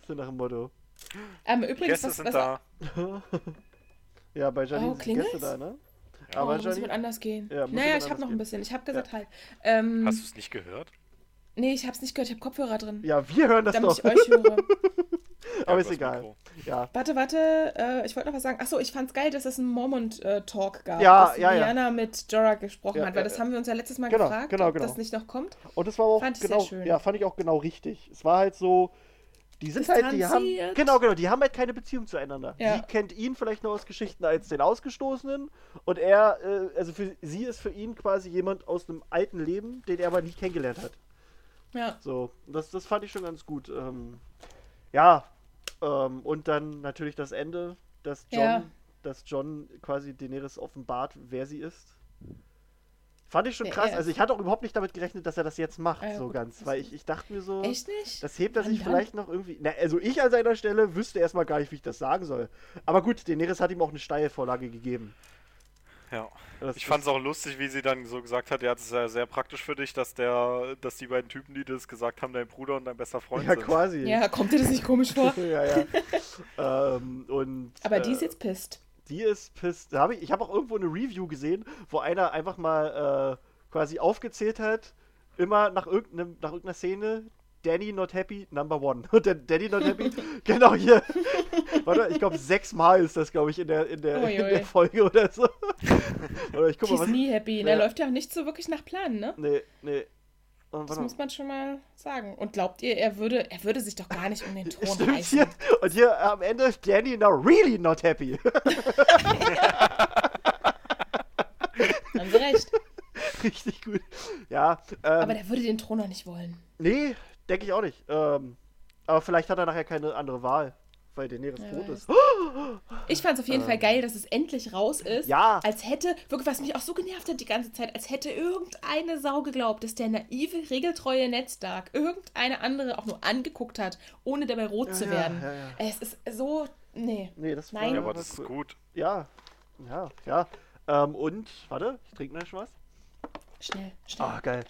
so nach dem Motto. Ähm, die übrigens, Gäste was, sind was da. Ja, bei Janine Oh, sind Gäste da, ne? Ja. Aber oh, muss mit anders gehen. Ja, naja, ich habe noch ein bisschen. Ich habe gesagt halt. Ähm, Hast du es nicht gehört? Nee, ich habe es nicht gehört. Ich habe Kopfhörer drin. Ja, wir hören das damit doch. ich euch höre. aber Ja, ist egal. Ja. Warte, warte, äh, ich wollte noch was sagen. Achso, ich fand's geil, dass es einen Mormont-Talk gab. Ja, dass ja, ja. Diana mit Jorah gesprochen Ja, hat, weil ja, das ja. haben wir uns ja letztes Mal Genau, gefragt, genau, ob genau. das nicht noch kommt. Und es war auch Fand ich sehr genau, schön. ja, fand ich auch genau richtig. Es war halt so, die sind halt, die haben, genau, genau, die haben halt keine Beziehung zueinander. Ja. Sie kennt ihn vielleicht nur aus Geschichten als den Ausgestoßenen und er, äh, also für sie ist für ihn quasi jemand aus einem alten Leben, den er aber nie kennengelernt hat. Ja. So, das, das fand ich schon ganz gut. Ähm, ja, ähm, und dann natürlich das Ende, dass John, Ja. dass John quasi Daenerys offenbart, wer sie ist. Fand ich schon Ja, krass. Also ich hatte auch überhaupt nicht damit gerechnet, dass er das jetzt macht, ja, so gut, ganz. Weil ich, ich dachte mir so, Echt nicht? das hebt er sich vielleicht noch irgendwie. Na, also ich an seiner Stelle wüsste erstmal gar nicht, wie ich das sagen soll. Aber gut, Daenerys hat ihm auch eine Steilvorlage gegeben. Ja. Das, Ich fand es auch lustig, wie sie dann so gesagt hat, ja, das ist ja sehr praktisch für dich, dass der, dass die beiden Typen, die das gesagt haben, dein Bruder und dein bester Freund Ja, sind. quasi. Ja, kommt dir das nicht komisch vor? ja, ja. ähm, und, Aber die äh, ist jetzt pisst. Die ist pissed. Da hab ich ich habe auch irgendwo eine Review gesehen, wo einer einfach mal äh, quasi aufgezählt hat, immer nach, irgendeinem, nach irgendeiner Szene, Danny not happy, number one. Und der Danny not happy, genau hier. Warte, ich glaube sechsmal ist das, glaube ich, in der, in, der, in der Folge oder so. oder ich guck mal, ist was. nie happy. Ja. Der läuft ja auch nicht so wirklich nach Plan, ne? Nee, nee. Und, Das muss man schon mal sagen. Und glaubt ihr, er würde, er würde sich doch gar nicht um den Thron Stimmt reißen? hier. Und hier am Ende Danny now really not happy. Haben sie recht. Richtig gut. Ja, ähm, Aber der würde den Thron noch nicht wollen. Nee, denke ich auch nicht. Ähm, aber vielleicht hat er nachher keine andere Wahl, weil Daenerys Wer tot weiß. ist. Ich fand es auf jeden Fall geil, dass es endlich raus ist. Ähm. Ja. Als hätte, wirklich, was mich auch so genervt hat die ganze Zeit, als hätte irgendeine Sau geglaubt, dass der naive, regeltreue Ned Stark irgendeine andere auch nur angeguckt hat, ohne dabei rot Ja, zu ja, werden. ja, ja. Es ist so. Nee. Nee, das Nein. Ja, aber das ist gut. Ja, ja, ja. Ähm, und, warte, ich trinke noch was. Schnell, schnell. Ah, geil.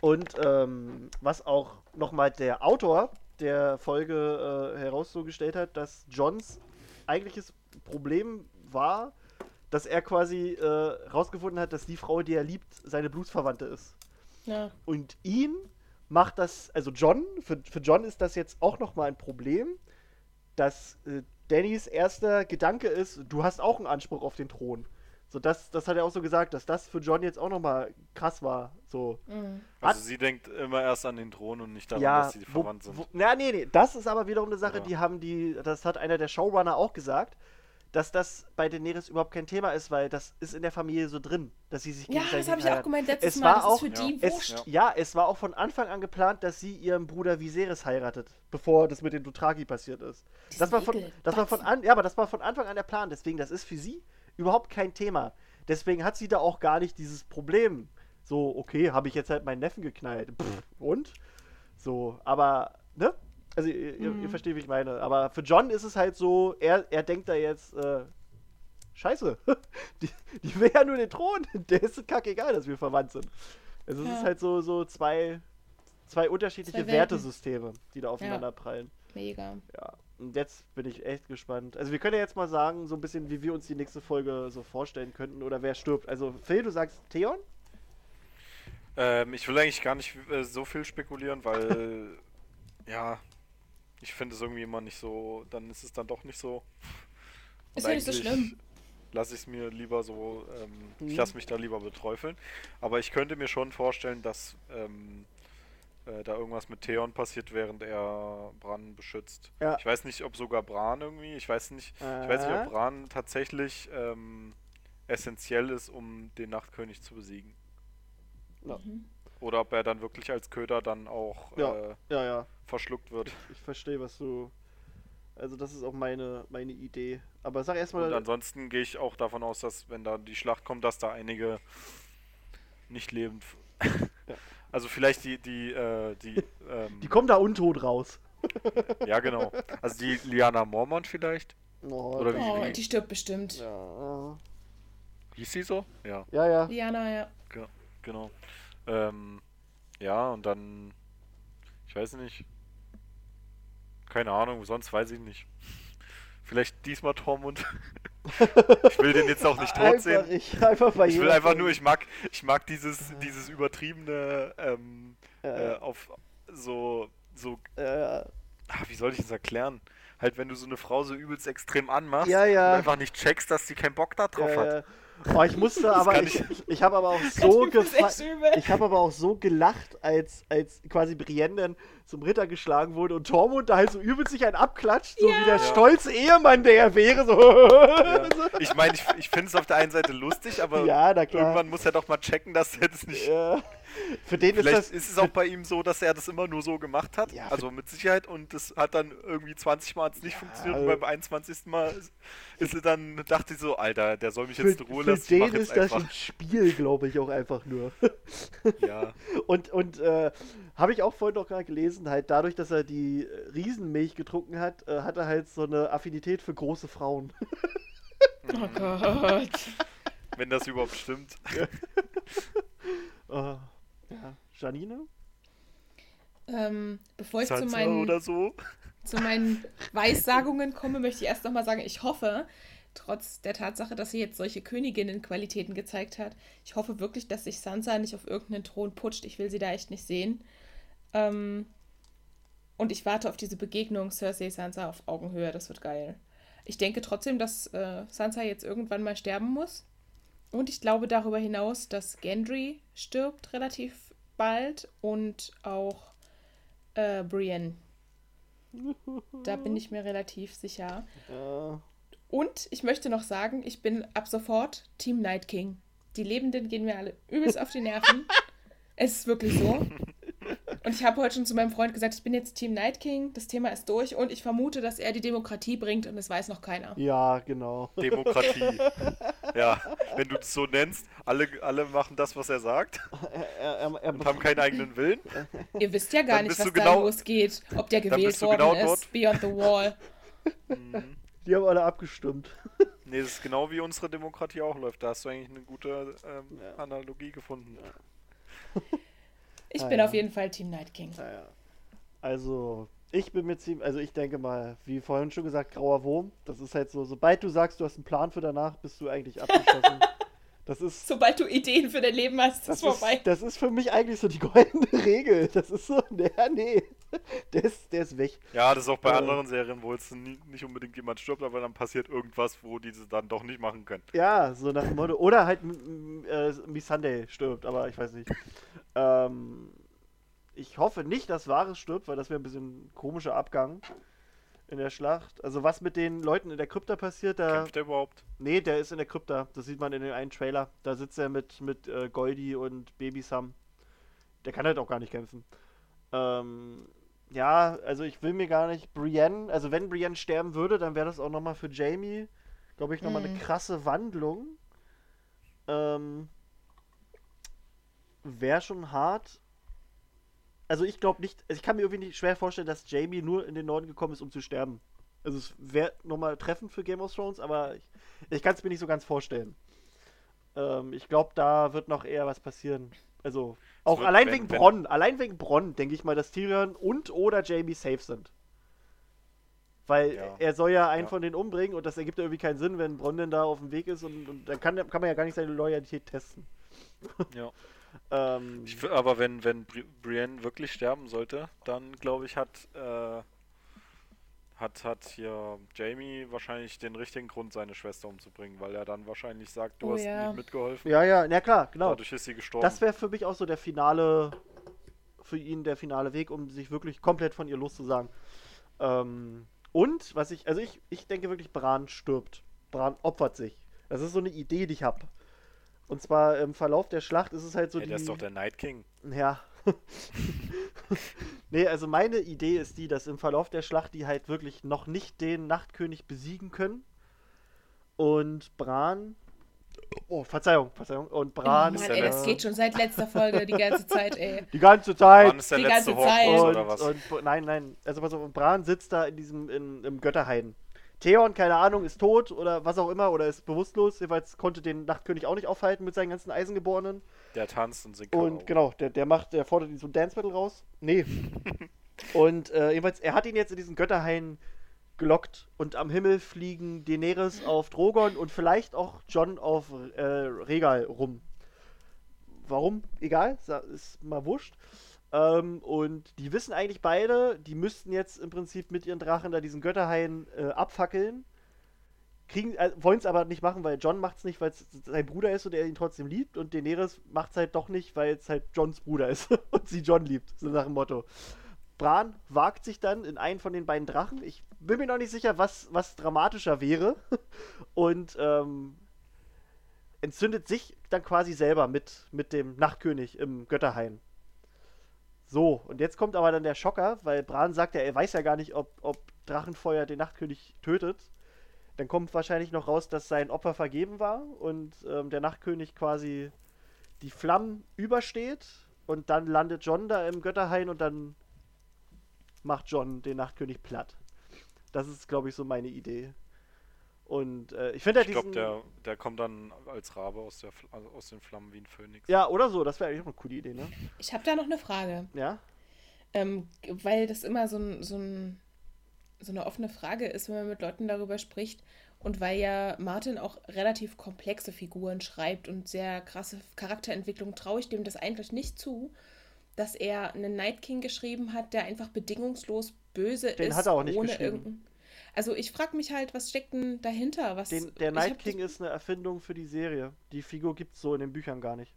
Und ähm, was auch nochmal der Autor der Folge äh, heraus so gestellt hat, dass Johns eigentliches Problem war, dass er quasi äh, rausgefunden hat, dass die Frau, die er liebt, seine Blutsverwandte ist. Ja. Und ihn macht das, also John, für, für John ist das jetzt auch nochmal ein Problem, dass äh, Dannys erster Gedanke ist, du hast auch einen Anspruch auf den Thron. So, das, das hat er auch so gesagt, dass das für John jetzt auch nochmal krass war. So. Mhm. Also sie denkt immer erst an den Thron und nicht daran, ja, dass sie verwandt sind. wo, na, nee, nee, das ist aber wiederum eine Sache, Ja. die haben die, das hat einer der Showrunner auch gesagt, dass das bei Daenerys überhaupt kein Thema ist, weil das ist in der Familie so drin, dass sie sich Ja, gegenseitig das habe ich auch gemeint letztes Es Mal. war Das auch- ist für die Ja. wurscht. Es, ja. es war auch von Anfang an geplant, dass sie ihren Bruder Viserys heiratet, bevor das mit den Dothraki passiert ist. Das war von, das war von an, ja, aber das war von Anfang an der Plan. Deswegen, das ist für sie überhaupt kein Thema. Deswegen hat sie da auch gar nicht dieses Problem. So, okay, habe ich jetzt halt meinen Neffen geknallt. Pff, und? So, aber, ne? Also, ihr, Mhm. ihr versteht, wie ich meine. Aber für John ist es halt so, er, er denkt da jetzt, äh, Scheiße, die, die will ja nur den Thron. Der ist kackegal, dass wir verwandt sind. Also, es Ja. ist halt so, so zwei, zwei unterschiedliche Zwei. Wertesysteme, die da aufeinander prallen. Mega. Ja, und jetzt bin ich echt gespannt. Also wir können ja jetzt mal sagen, so ein bisschen, wie wir uns die nächste Folge so vorstellen könnten oder wer stirbt. Also Phil, du sagst Theon? Ähm, ich will eigentlich gar nicht äh, so viel spekulieren, weil ja, ich finde es irgendwie immer nicht so, dann ist es dann doch nicht so. Ist Und ja nicht so schlimm. Lasse ich es mir lieber so, ähm, ich Mhm. lasse mich da lieber beträufeln. Aber ich könnte mir schon vorstellen, dass ähm, äh, da irgendwas mit Theon passiert, während er Bran beschützt. Ja. Ich weiß nicht, ob sogar Bran irgendwie, ich weiß nicht, ich weiß nicht, Äh? ob Bran tatsächlich ähm, essentiell ist, um den Nachtkönig zu besiegen. Ja. Mhm. Oder ob er dann wirklich als Köder dann auch Ja. äh, Ja, ja. verschluckt wird. Ich, ich verstehe, was du Also das ist auch meine, meine Idee. Aber sag Und erstmal. ansonsten gehe ich auch davon aus, dass wenn da die Schlacht kommt, dass da einige nicht lebend. Also vielleicht die, die, äh, die, ähm, Die kommen da untot raus. ja genau. Also die Liana Mormont vielleicht. Oh, Oder wie- Oh, wie- die stirbt bestimmt. Ja, Hieß sie so? Ja, ja. ja. Liana, ja. genau. Ähm, ja, und dann, ich weiß nicht. Keine Ahnung, sonst weiß ich nicht. Vielleicht diesmal Tormund. ich will den jetzt auch nicht tot sehen. ich, einfach bei Ich will einfach nur, ich mag, ich mag dieses, dieses übertriebene, ähm, äh, Ja, auf so, so, ja, ah, wie soll ich das erklären? Halt, wenn du so eine Frau so übelst extrem anmachst Ja, ja. und einfach nicht checkst, dass sie keinen Bock da drauf hat. Oh, ich musste aber, kann ich, ich habe aber auch so übel. Ich habe aber auch so gelacht, als, als quasi Brienne dann zum Ritter geschlagen wurde und Tormund da halt so übelst sich einen abklatscht, so Ja. wie der Ja. stolze Ehemann, der er wäre. So. Ja. Ich meine, ich, ich finde es auf der einen Seite lustig, aber irgendwann muss er doch mal checken, dass er das nicht. Ja. Für den ist Vielleicht das. ist es auch bei ihm so, dass er das immer nur so gemacht hat. Ja, also mit Sicherheit. Und das hat dann irgendwie 20 Mal hat's nicht funktioniert. Und also- beim 21. Mal ist, ist er dann, dachte ich so, Alter, der soll mich Für, jetzt in Ruhe für lassen. Ich mach den jetzt ist das einfach. ein Spiel, glaube ich, auch einfach nur. Ja. Und, und äh, habe ich auch vorhin noch gerade gelesen, halt dadurch, dass er die Riesenmilch getrunken hat, äh, hat er halt so eine Affinität für große Frauen. Oh Gott. Wenn das überhaupt stimmt. Äh, ja. Janine? Ähm, bevor ich zu meinen, so. zu meinen Weissagungen komme, möchte ich erst nochmal sagen, ich hoffe, trotz der Tatsache, dass sie jetzt solche Königinnen-Qualitäten gezeigt hat, ich hoffe wirklich, dass sich Sansa nicht auf irgendeinen Thron putscht. Ich will sie da echt nicht sehen. Ähm, und ich warte auf diese Begegnung Cersei Sansa auf Augenhöhe. Das wird geil. Ich denke trotzdem, dass äh, Sansa jetzt irgendwann mal sterben muss. Und ich glaube darüber hinaus, dass Gendry stirbt relativ bald und auch äh, Brienne. Da bin ich mir relativ sicher. Ja. Und ich möchte noch sagen, ich bin ab sofort Team Night King. Die Lebenden gehen mir alle übelst auf die Nerven. es ist wirklich so. Und ich habe heute schon zu meinem Freund gesagt, ich bin jetzt Team Night King, das Thema ist durch und ich vermute, dass er die Demokratie bringt und es weiß noch keiner. ja, genau. Demokratie. ja, wenn du das so nennst, alle, alle machen das, was er sagt Er, er, er, und haben keinen eigenen Willen. Ihr wisst ja gar Dann nicht, was du da genau- losgeht, ob der gewählt du worden genau ist, dort. Beyond the Wall. Die haben alle abgestimmt. Nee, das ist genau wie unsere Demokratie auch läuft. Da hast du eigentlich eine gute ähm, Ja. Analogie gefunden. Ich Ah, bin ja. auf jeden Fall Team Night King. Naja. Also, ich bin mir ziemlich, also ich denke mal, wie vorhin schon gesagt, grauer Wurm. Das ist halt so, sobald du sagst, du hast einen Plan für danach, bist du eigentlich abgeschlossen. Das ist, Sobald du Ideen für dein Leben hast, ist das vorbei. ist, das ist für mich eigentlich so die goldene Regel. Das ist so, ja, nee, der ist, der ist weg. Ja, das ist auch bei Äh. anderen Serien, wo jetzt nie, nicht unbedingt jemand stirbt, aber dann passiert irgendwas, wo diese dann doch nicht machen können. Ja, so nach dem Motto. Oder halt äh, Miss Sunday stirbt, aber ich weiß nicht. Ähm, ich hoffe nicht, dass Varys stirbt, weil das wäre ein bisschen komischer Abgang in der Schlacht. Also was mit den Leuten in der Krypta passiert, da. Kämpft er überhaupt? Nee, der ist in der Krypta. Das sieht man in dem einen Trailer. Da sitzt er mit, mit äh, Goldie und Baby Sam. Der kann halt auch gar nicht kämpfen. Ähm, ja, also ich will mir gar nicht. Brienne, also wenn Brienne sterben würde, dann wäre das auch nochmal für Jamie, glaube ich, nochmal eine Mhm. krasse Wandlung. Ähm, wäre schon hart. Also ich glaube nicht, also ich kann mir irgendwie nicht schwer vorstellen, dass Jamie nur in den Norden gekommen ist, um zu sterben. Also es wäre nochmal treffend für Game of Thrones, aber ich, ich kann es mir nicht so ganz vorstellen. Ähm, ich glaube, da wird noch eher was passieren. Also auch wird, allein wenn- wegen wenn- Bronn, allein wegen Bronn denke ich mal, dass Tyrion und oder Jamie safe sind. Weil Ja. er soll ja einen Ja. von denen umbringen und das ergibt ja irgendwie keinen Sinn, wenn Bronn denn da auf dem Weg ist und, und dann kann, kann man ja gar nicht seine Loyalität testen. Ja. Ähm, Ich, aber wenn, wenn Bri Brienne wirklich sterben sollte, dann glaube ich, hat, äh, hat, hat hier Jamie wahrscheinlich den richtigen Grund, seine Schwester umzubringen, weil er dann wahrscheinlich sagt, du Oh hast ja. nicht mitgeholfen. ja, ja, na klar, genau. Dadurch ist sie gestorben. Das wäre für mich auch so der finale, für ihn der finale Weg, um sich wirklich komplett von ihr loszusagen. Ähm, und, was ich, also ich, ich denke wirklich, Bran stirbt. Bran opfert sich. Das ist so eine Idee, die ich habe. Und zwar im Verlauf der Schlacht ist es halt so Ey, die. der ist doch der Night King. Ja. nee, also meine Idee ist die, dass im Verlauf der Schlacht die halt wirklich noch nicht den Nachtkönig besiegen können. Und Bran. Oh, Verzeihung, Verzeihung. Und Bran. Oh Mann, ey, das letzte. geht schon seit letzter Folge die ganze Zeit, ey. Die ganze Zeit. Ist der Die letzte ganze Zeit. Und, oder was? und nein, nein. Also pass auf, und Bran sitzt da in diesem, in, im Götterhain. Theon, keine Ahnung, ist tot oder was auch immer oder ist bewusstlos. Jedenfalls konnte den Nachtkönig auch nicht aufhalten mit seinen ganzen Eisengeborenen. Der tanzt und singt Und Karaoke. genau, der, der macht, der fordert ihn so ein Dance Battle raus. Nee. und äh, jedenfalls, er hat ihn jetzt in diesen Götterhain gelockt und am Himmel fliegen Daenerys auf Drogon und vielleicht auch John auf äh, Regal rum. Warum? Egal, ist mal wurscht. Ähm, und die wissen eigentlich beide, die müssten jetzt im Prinzip mit ihren Drachen da diesen Götterhain äh, abfackeln. Äh, wollen es aber nicht machen, weil John macht es nicht, weil es sein Bruder ist und er ihn trotzdem liebt. Und Daenerys macht es halt doch nicht, weil es halt Johns Bruder ist und sie John liebt. So nach dem Motto. Bran wagt sich dann in einen von den beiden Drachen. Ich bin mir noch nicht sicher, was, was dramatischer wäre. Und ähm, entzündet sich dann quasi selber mit, mit dem Nachtkönig im Götterhain. So, und jetzt kommt aber dann der Schocker, weil Bran sagt ja, er weiß ja gar nicht, ob, ob Drachenfeuer den Nachtkönig tötet. Dann kommt wahrscheinlich noch raus, dass sein Opfer vergeben war und ähm, der Nachtkönig quasi die Flammen übersteht und dann landet John da im Götterhain und dann macht John den Nachtkönig platt. Das ist, glaube ich, so meine Idee. Und äh, ich finde halt Ich glaube, der, der kommt dann als Rabe aus, der, Fl- aus den Flammen wie ein Phönix. Ja, oder so, das wäre eigentlich auch eine coole Idee, ne? Ich habe da noch eine Frage. Ja? Ähm, weil das immer so, ein, so, ein, so eine offene Frage ist, wenn man mit Leuten darüber spricht. Und weil ja Martin auch relativ komplexe Figuren schreibt und sehr krasse Charakterentwicklung, traue ich dem das eigentlich nicht zu, dass er einen Night King geschrieben hat, der einfach bedingungslos böse Den ist. hat er auch nicht ohne geschrieben. Also ich frage mich halt, was steckt denn dahinter? Was, Den, der Night King ist eine Erfindung für die Serie. Die Figur gibt's so in den Büchern gar nicht.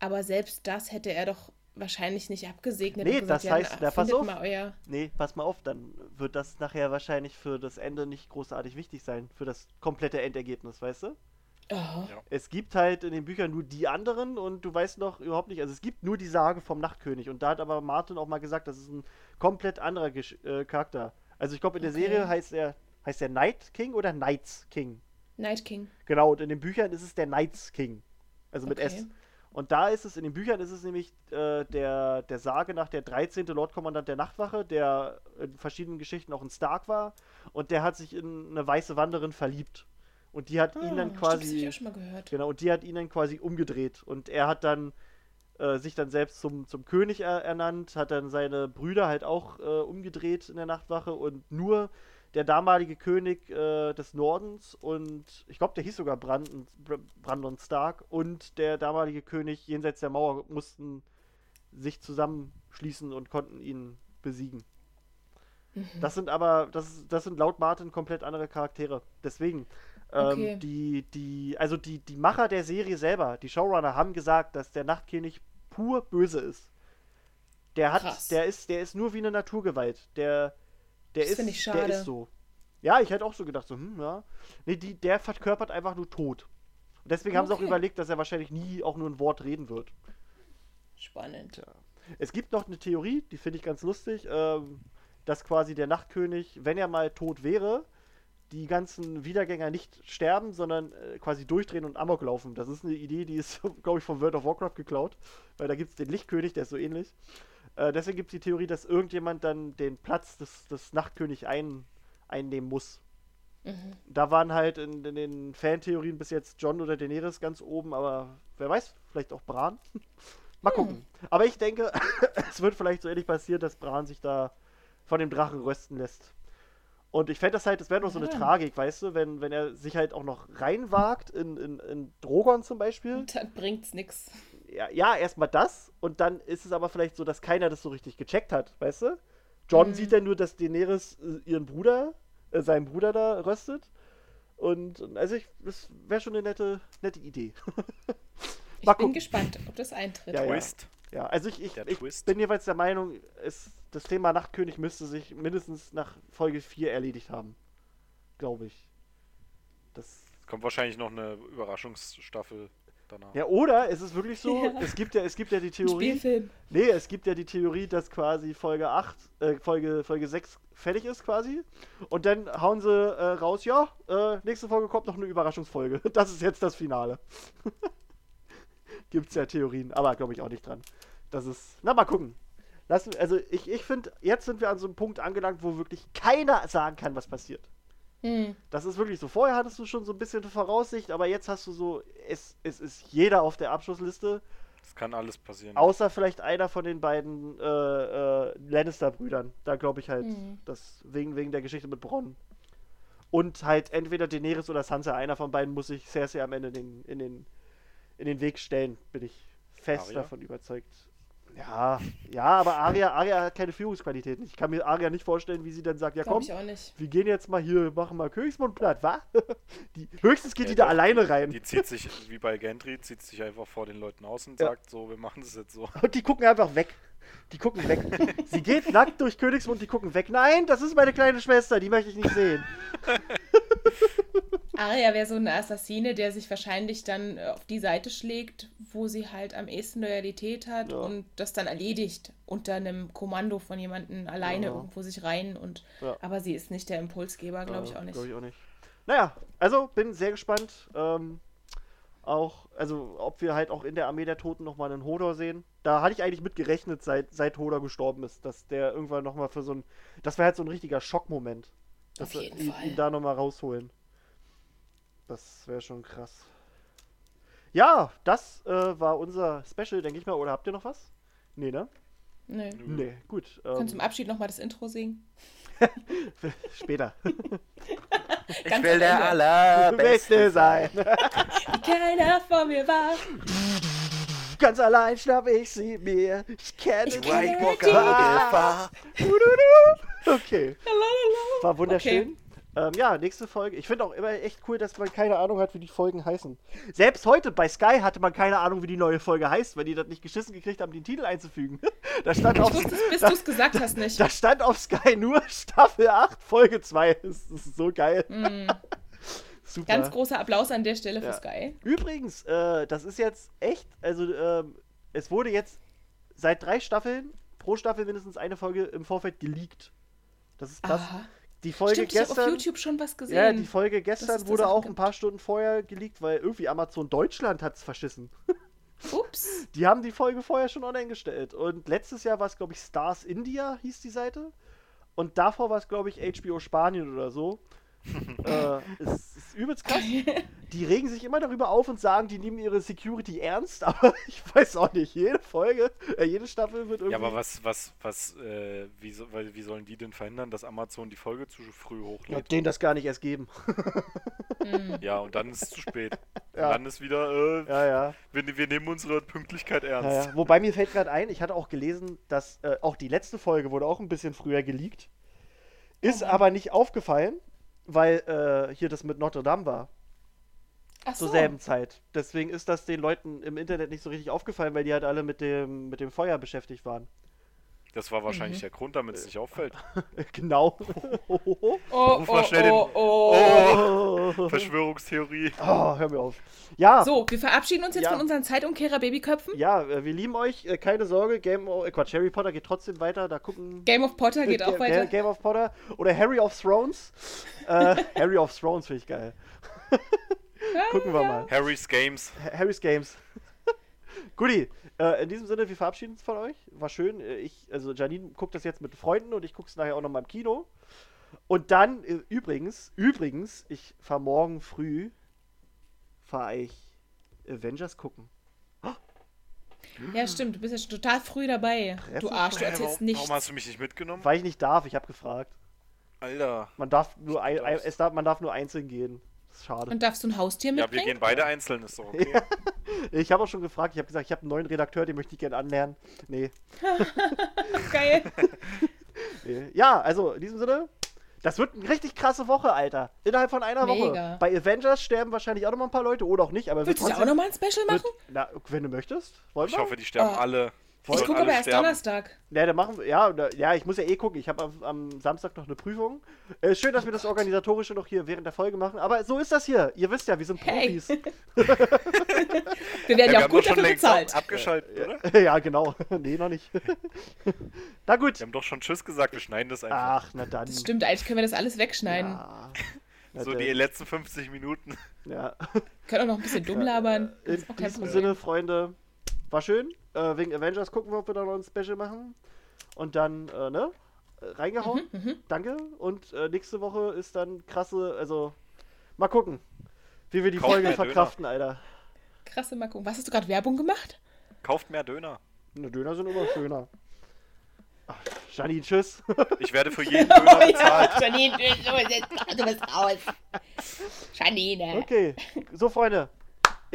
Aber selbst das hätte er doch wahrscheinlich nicht abgesegnet. Nee, gesagt, das ja, heißt, na, na, pass auf. mal euer. Nee, pass mal auf, dann wird das nachher wahrscheinlich für das Ende nicht großartig wichtig sein. Für das komplette Endergebnis, weißt du? Oh. Ja. Es gibt halt in den Büchern nur die anderen und du weißt noch überhaupt nicht, also es gibt nur die Sage vom Nachtkönig und da hat aber Martin auch mal gesagt, das ist ein komplett anderer Gesch äh, Charakter. Also ich glaube in der Okay. Serie heißt er heißt er Night King oder Knights King. Night King. Genau, und in den Büchern ist es der Knights King. Also mit Okay. S. Und da ist es, in den Büchern ist es nämlich äh, der, der Sage nach der 13. Lordkommandant der Nachtwache, der in verschiedenen Geschichten auch ein Stark war. Und der hat sich in eine weiße Wanderin verliebt. Und die hat ihn dann Ah, stimmt, das quasi. ich auch schon mal gehört. Genau, und die hat ihn dann quasi umgedreht. Und er hat dann äh, sich dann selbst zum, zum König er ernannt, hat dann seine Brüder halt auch äh, umgedreht in der Nachtwache und nur der damalige König äh, des Nordens und ich glaube, der hieß sogar Brandon, Br- Brandon Stark und der damalige König jenseits der Mauer mussten sich zusammenschließen und konnten ihn besiegen. Mhm. Das sind aber, das, das sind laut Martin komplett andere Charaktere. Deswegen, ähm, Okay. die, die, also die, die Macher der Serie selber, die Showrunner, haben gesagt, dass der Nachtkönig pur böse ist. Der hat, Krass. der ist, der ist nur wie eine Naturgewalt. Der, der Das ist, ich der schade. ist so. Ja, ich hätte auch so gedacht, so, hm, ja. Nee, die, der verkörpert einfach nur Tod. Und deswegen haben sie auch Okay. überlegt, dass er wahrscheinlich nie auch nur ein Wort reden wird. Spannend. Es gibt noch eine Theorie, die finde ich ganz lustig, ähm, dass quasi der Nachtkönig, wenn er mal tot wäre, die ganzen Wiedergänger nicht sterben, sondern äh, quasi durchdrehen und Amok laufen. Das ist eine Idee, die ist, glaube ich, von World of Warcraft geklaut, weil da gibt es den Lichtkönig, der ist so ähnlich. Äh, deswegen gibt es die Theorie, dass irgendjemand dann den Platz des, des Nachtkönigs ein, einnehmen muss. Mhm. Da waren halt in, in den Fantheorien bis jetzt John oder Daenerys ganz oben, aber wer weiß, vielleicht auch Bran. Mal Hm. gucken. Aber ich denke, es wird vielleicht so ähnlich passieren, dass Bran sich da von dem Drachen rösten lässt. Und ich fände das halt, das wäre noch so eine Ja. Tragik, weißt du, wenn, wenn er sich halt auch noch reinwagt in, in, in Drogon zum Beispiel. Und dann bringt's nix. Ja, ja erstmal das und dann ist es aber vielleicht so, dass keiner das so richtig gecheckt hat, weißt du? John Mhm. sieht dann nur, dass Daenerys äh, ihren Bruder, äh, seinen Bruder da röstet. Und also ich, das wäre schon eine nette, nette Idee. Ich bin gespannt, ob das eintritt. Ja, ja. Twist. Ja, also ich, ich, ich bin jeweils der Meinung, es, das Thema Nachtkönig müsste sich mindestens nach Folge 4 erledigt haben. Glaube ich. Das. Kommt wahrscheinlich noch eine Überraschungsstaffel danach. Ja, oder es ist wirklich so, Ja. es gibt ja, es gibt ja die Theorie. Spielfilm. Nee, es gibt ja die Theorie, dass quasi Folge 8, äh, Folge, Folge 6 fertig ist quasi. Und dann hauen sie äh, raus, ja, äh, nächste Folge kommt noch eine Überraschungsfolge. Das ist jetzt das Finale. Gibt's ja Theorien, aber glaube ich auch nicht dran. Das ist. Na, mal gucken. Lassen, also ich, ich finde, jetzt sind wir an so einem Punkt angelangt, wo wirklich keiner sagen kann, was passiert. Hm. Das ist wirklich so. Vorher hattest du schon so ein bisschen eine Voraussicht, aber jetzt hast du so, es, es ist jeder auf der Abschlussliste. Das kann alles passieren. Außer vielleicht einer von den beiden äh, äh, Lannister-Brüdern. Da glaube ich halt, Mhm. das wegen, wegen der Geschichte mit Bronn. Und halt entweder Daenerys oder Sansa. Einer von beiden muss sich Cersei am Ende den, in, den, in den Weg stellen. Bin ich fest Arya? davon überzeugt. Ja, ja, aber Arya, Arya hat keine Führungsqualitäten. Ich kann mir Arya nicht vorstellen, wie sie dann sagt, ja komm, ich auch nicht. wir gehen jetzt mal hier, machen mal Königsmund platt, wa? Die, höchstens geht Ja, die da alleine rein. Die zieht sich, wie bei Gendry, zieht sich einfach vor den Leuten aus und Ja. sagt so, wir machen das jetzt so. Und die gucken einfach weg. Die gucken weg. Sie geht nackt durch Königsmund, die gucken weg. Nein, das ist meine kleine Schwester, die möchte ich nicht sehen. Arya wäre so eine Assassine, der sich wahrscheinlich dann äh, auf die Seite schlägt, wo sie halt am ehesten Loyalität hat Ja. und das dann erledigt unter einem Kommando von jemandem alleine Ja. irgendwo sich rein und Ja. aber sie ist nicht der Impulsgeber, glaube ich auch nicht. Glaube ich auch nicht. Naja, also bin sehr gespannt. Ähm, auch, also ob wir halt auch in der Armee der Toten nochmal einen Hodor sehen. Da hatte ich eigentlich mit gerechnet, seit, seit Hodor gestorben ist, dass der irgendwann nochmal für so ein. Das wäre halt so ein richtiger Schockmoment. Dass Auf wir jeden ihn, Fall. ihn da nochmal rausholen. Das wäre schon krass. Ja, das äh, war unser Special, denke ich mal. Oder habt ihr noch was? Nee, ne? Nö. Nee, gut. Können Ähm, zum Abschied nochmal das Intro singen? später. Ganz am Ende. Beste sein. Wie keiner vor mir war. Ganz allein schnapp ich sie mir. Ich kenne Ich die Gefahr. Dududu. Okay. War wunderschön. Ähm, ja, nächste Folge. Ich finde auch immer echt cool, dass man keine Ahnung hat, wie die Folgen heißen. Selbst heute bei Sky hatte man keine Ahnung, wie die neue Folge heißt, weil die das nicht geschissen gekriegt haben, den Titel einzufügen. Da stand, auf, Ich wusste es, bis du es gesagt hast, nicht. da stand auf Sky nur Staffel 8, Folge 2. Das ist so geil. Mm. Super. Ganz großer Applaus an der Stelle für Ja. Sky. Übrigens, äh, das ist jetzt echt, also ähm, es wurde jetzt seit drei Staffeln, pro Staffel mindestens eine Folge im Vorfeld geleakt. Das ist krass. Aha. Die Folge Stimmt, ich habe auf gestern, YouTube schon was gesehen. ja, die Folge gestern wurde auch ein paar Stunden vorher geleakt, weil irgendwie Amazon Deutschland hat es verschissen. Ups. Die haben die Folge vorher schon online gestellt. Und letztes Jahr war es, glaube ich, Stars India hieß die Seite. Und davor war es, glaube ich, HBO Spanien oder so. äh, es ist übelst krass. Die regen sich immer darüber auf und sagen, die nehmen ihre Security ernst, aber ich weiß auch nicht. Jede Folge, äh, jede Staffel wird irgendwie. Ja, aber was, was, was, äh, wie, so, weil, wie sollen die denn verhindern, dass Amazon die Folge zu früh hochlädt? denen das gar nicht erst geben. Hm. Ja, und dann ist es zu spät. Ja. Und dann ist wieder, äh, Ja, ja. wir, wir nehmen unsere Pünktlichkeit ernst. ja. Wobei mir fällt gerade ein, ich hatte auch gelesen, dass äh, auch die letzte Folge wurde auch ein bisschen früher geleakt. Ist Oh. aber nicht aufgefallen, weil äh, hier das mit Notre Dame war. Ach so. zur selben Zeit. Deswegen ist das den Leuten im Internet nicht so richtig aufgefallen, weil die halt alle mit dem, mit dem Feuer beschäftigt waren. Das war wahrscheinlich Mhm. der Grund, damit es nicht auffällt. genau. oh, Oh, Ruf mal oh, schnell den- oh, oh. oh, Verschwörungstheorie. hör mir auf. Ja, So, wir verabschieden uns jetzt Ja. von unseren Zeitumkehrer-Babyköpfen. ja, äh, wir lieben euch. Äh, keine Sorge, Game of, äh, Quatsch, Harry Potter geht trotzdem weiter. Da gucken. Game of Potter geht auch weiter. Game of Potter oder Harry of Thrones. äh, Harry of Thrones finde ich geil. Gucken wir mal. Harry's Games. Ha- Harry's Games. Guti, äh, in diesem Sinne, wir verabschieden uns von euch. War schön. Äh, Ich, also Janine guckt das jetzt mit Freunden und ich gucke es nachher auch nochmal im Kino. Und dann, äh, übrigens, übrigens, ich fahre morgen früh, fahre ich Avengers gucken. Ja, stimmt, du bist ja schon total früh dabei. Du Arsch, du erzählst warum, nichts. warum hast du mich nicht mitgenommen? Weil ich nicht darf, ich habe gefragt. Alter. Man darf nur ein, es darf, man darf nur einzeln gehen. Schade. Und darfst du ein Haustier Ja, wir mitbringen? gehen beide einzeln, ist doch okay. Ich habe auch schon gefragt, ich habe gesagt, ich habe einen neuen Redakteur, den möchte ich gerne anlernen. Nee. Geil. Ja, also in diesem Sinne, das wird eine richtig krasse Woche, Alter. Innerhalb von einer Mega. Woche. Bei Avengers sterben wahrscheinlich auch noch mal ein paar Leute oder auch nicht, aber Willst du wird da auch nochmal ein Special wird, machen? na, wenn du möchtest. Wollen Ich wir? hoffe, die sterben Oh. alle. Voll. Ich gucke aber erst sterben. Donnerstag. Ja, dann machen wir, ja, da- ja, ich muss ja eh gucken. Ich habe am, am Samstag noch eine Prüfung. Äh, schön, dass wir das Organisatorische noch hier während der Folge machen. Aber so ist das hier. Ihr wisst ja, wir sind Hey. Profis. Wir werden Ja, ja, wir auch haben gut dafür bezahlt. abgeschaltet, oder? ja, genau. nee, noch nicht. na gut. Wir haben doch schon Tschüss gesagt, wir schneiden das einfach. Ach, na dann. Das stimmt, eigentlich können wir das alles wegschneiden. Ja. So die letzten 50 Minuten. ja. Können auch noch ein bisschen dumm labern. In Ist auch kein diesem Problem. Sinne, Freunde, war schön. Äh, wegen Avengers gucken wir, ob wir da noch ein Special machen. Und dann, äh, ne? Reingehauen. Mhm, Danke. Und äh, nächste Woche ist dann krasse, also mal gucken, wie wir die Kauft Folge mehr Döner. verkraften, Alter. Krasse Markung. Was hast du gerade Werbung gemacht? Kauft mehr Döner. Ne, Döner sind immer schöner. Ach, Janine, tschüss. Ich werde für jeden Döner bezahlt. Janine, du, du bist raus. Janine. Okay, so Freunde.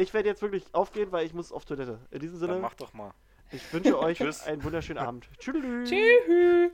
Ich werde jetzt wirklich aufgehen, weil ich muss auf Toilette. In diesem Dann Sinne, mach doch mal. ich wünsche euch einen wunderschönen Abend. Tschüss. Tschüss.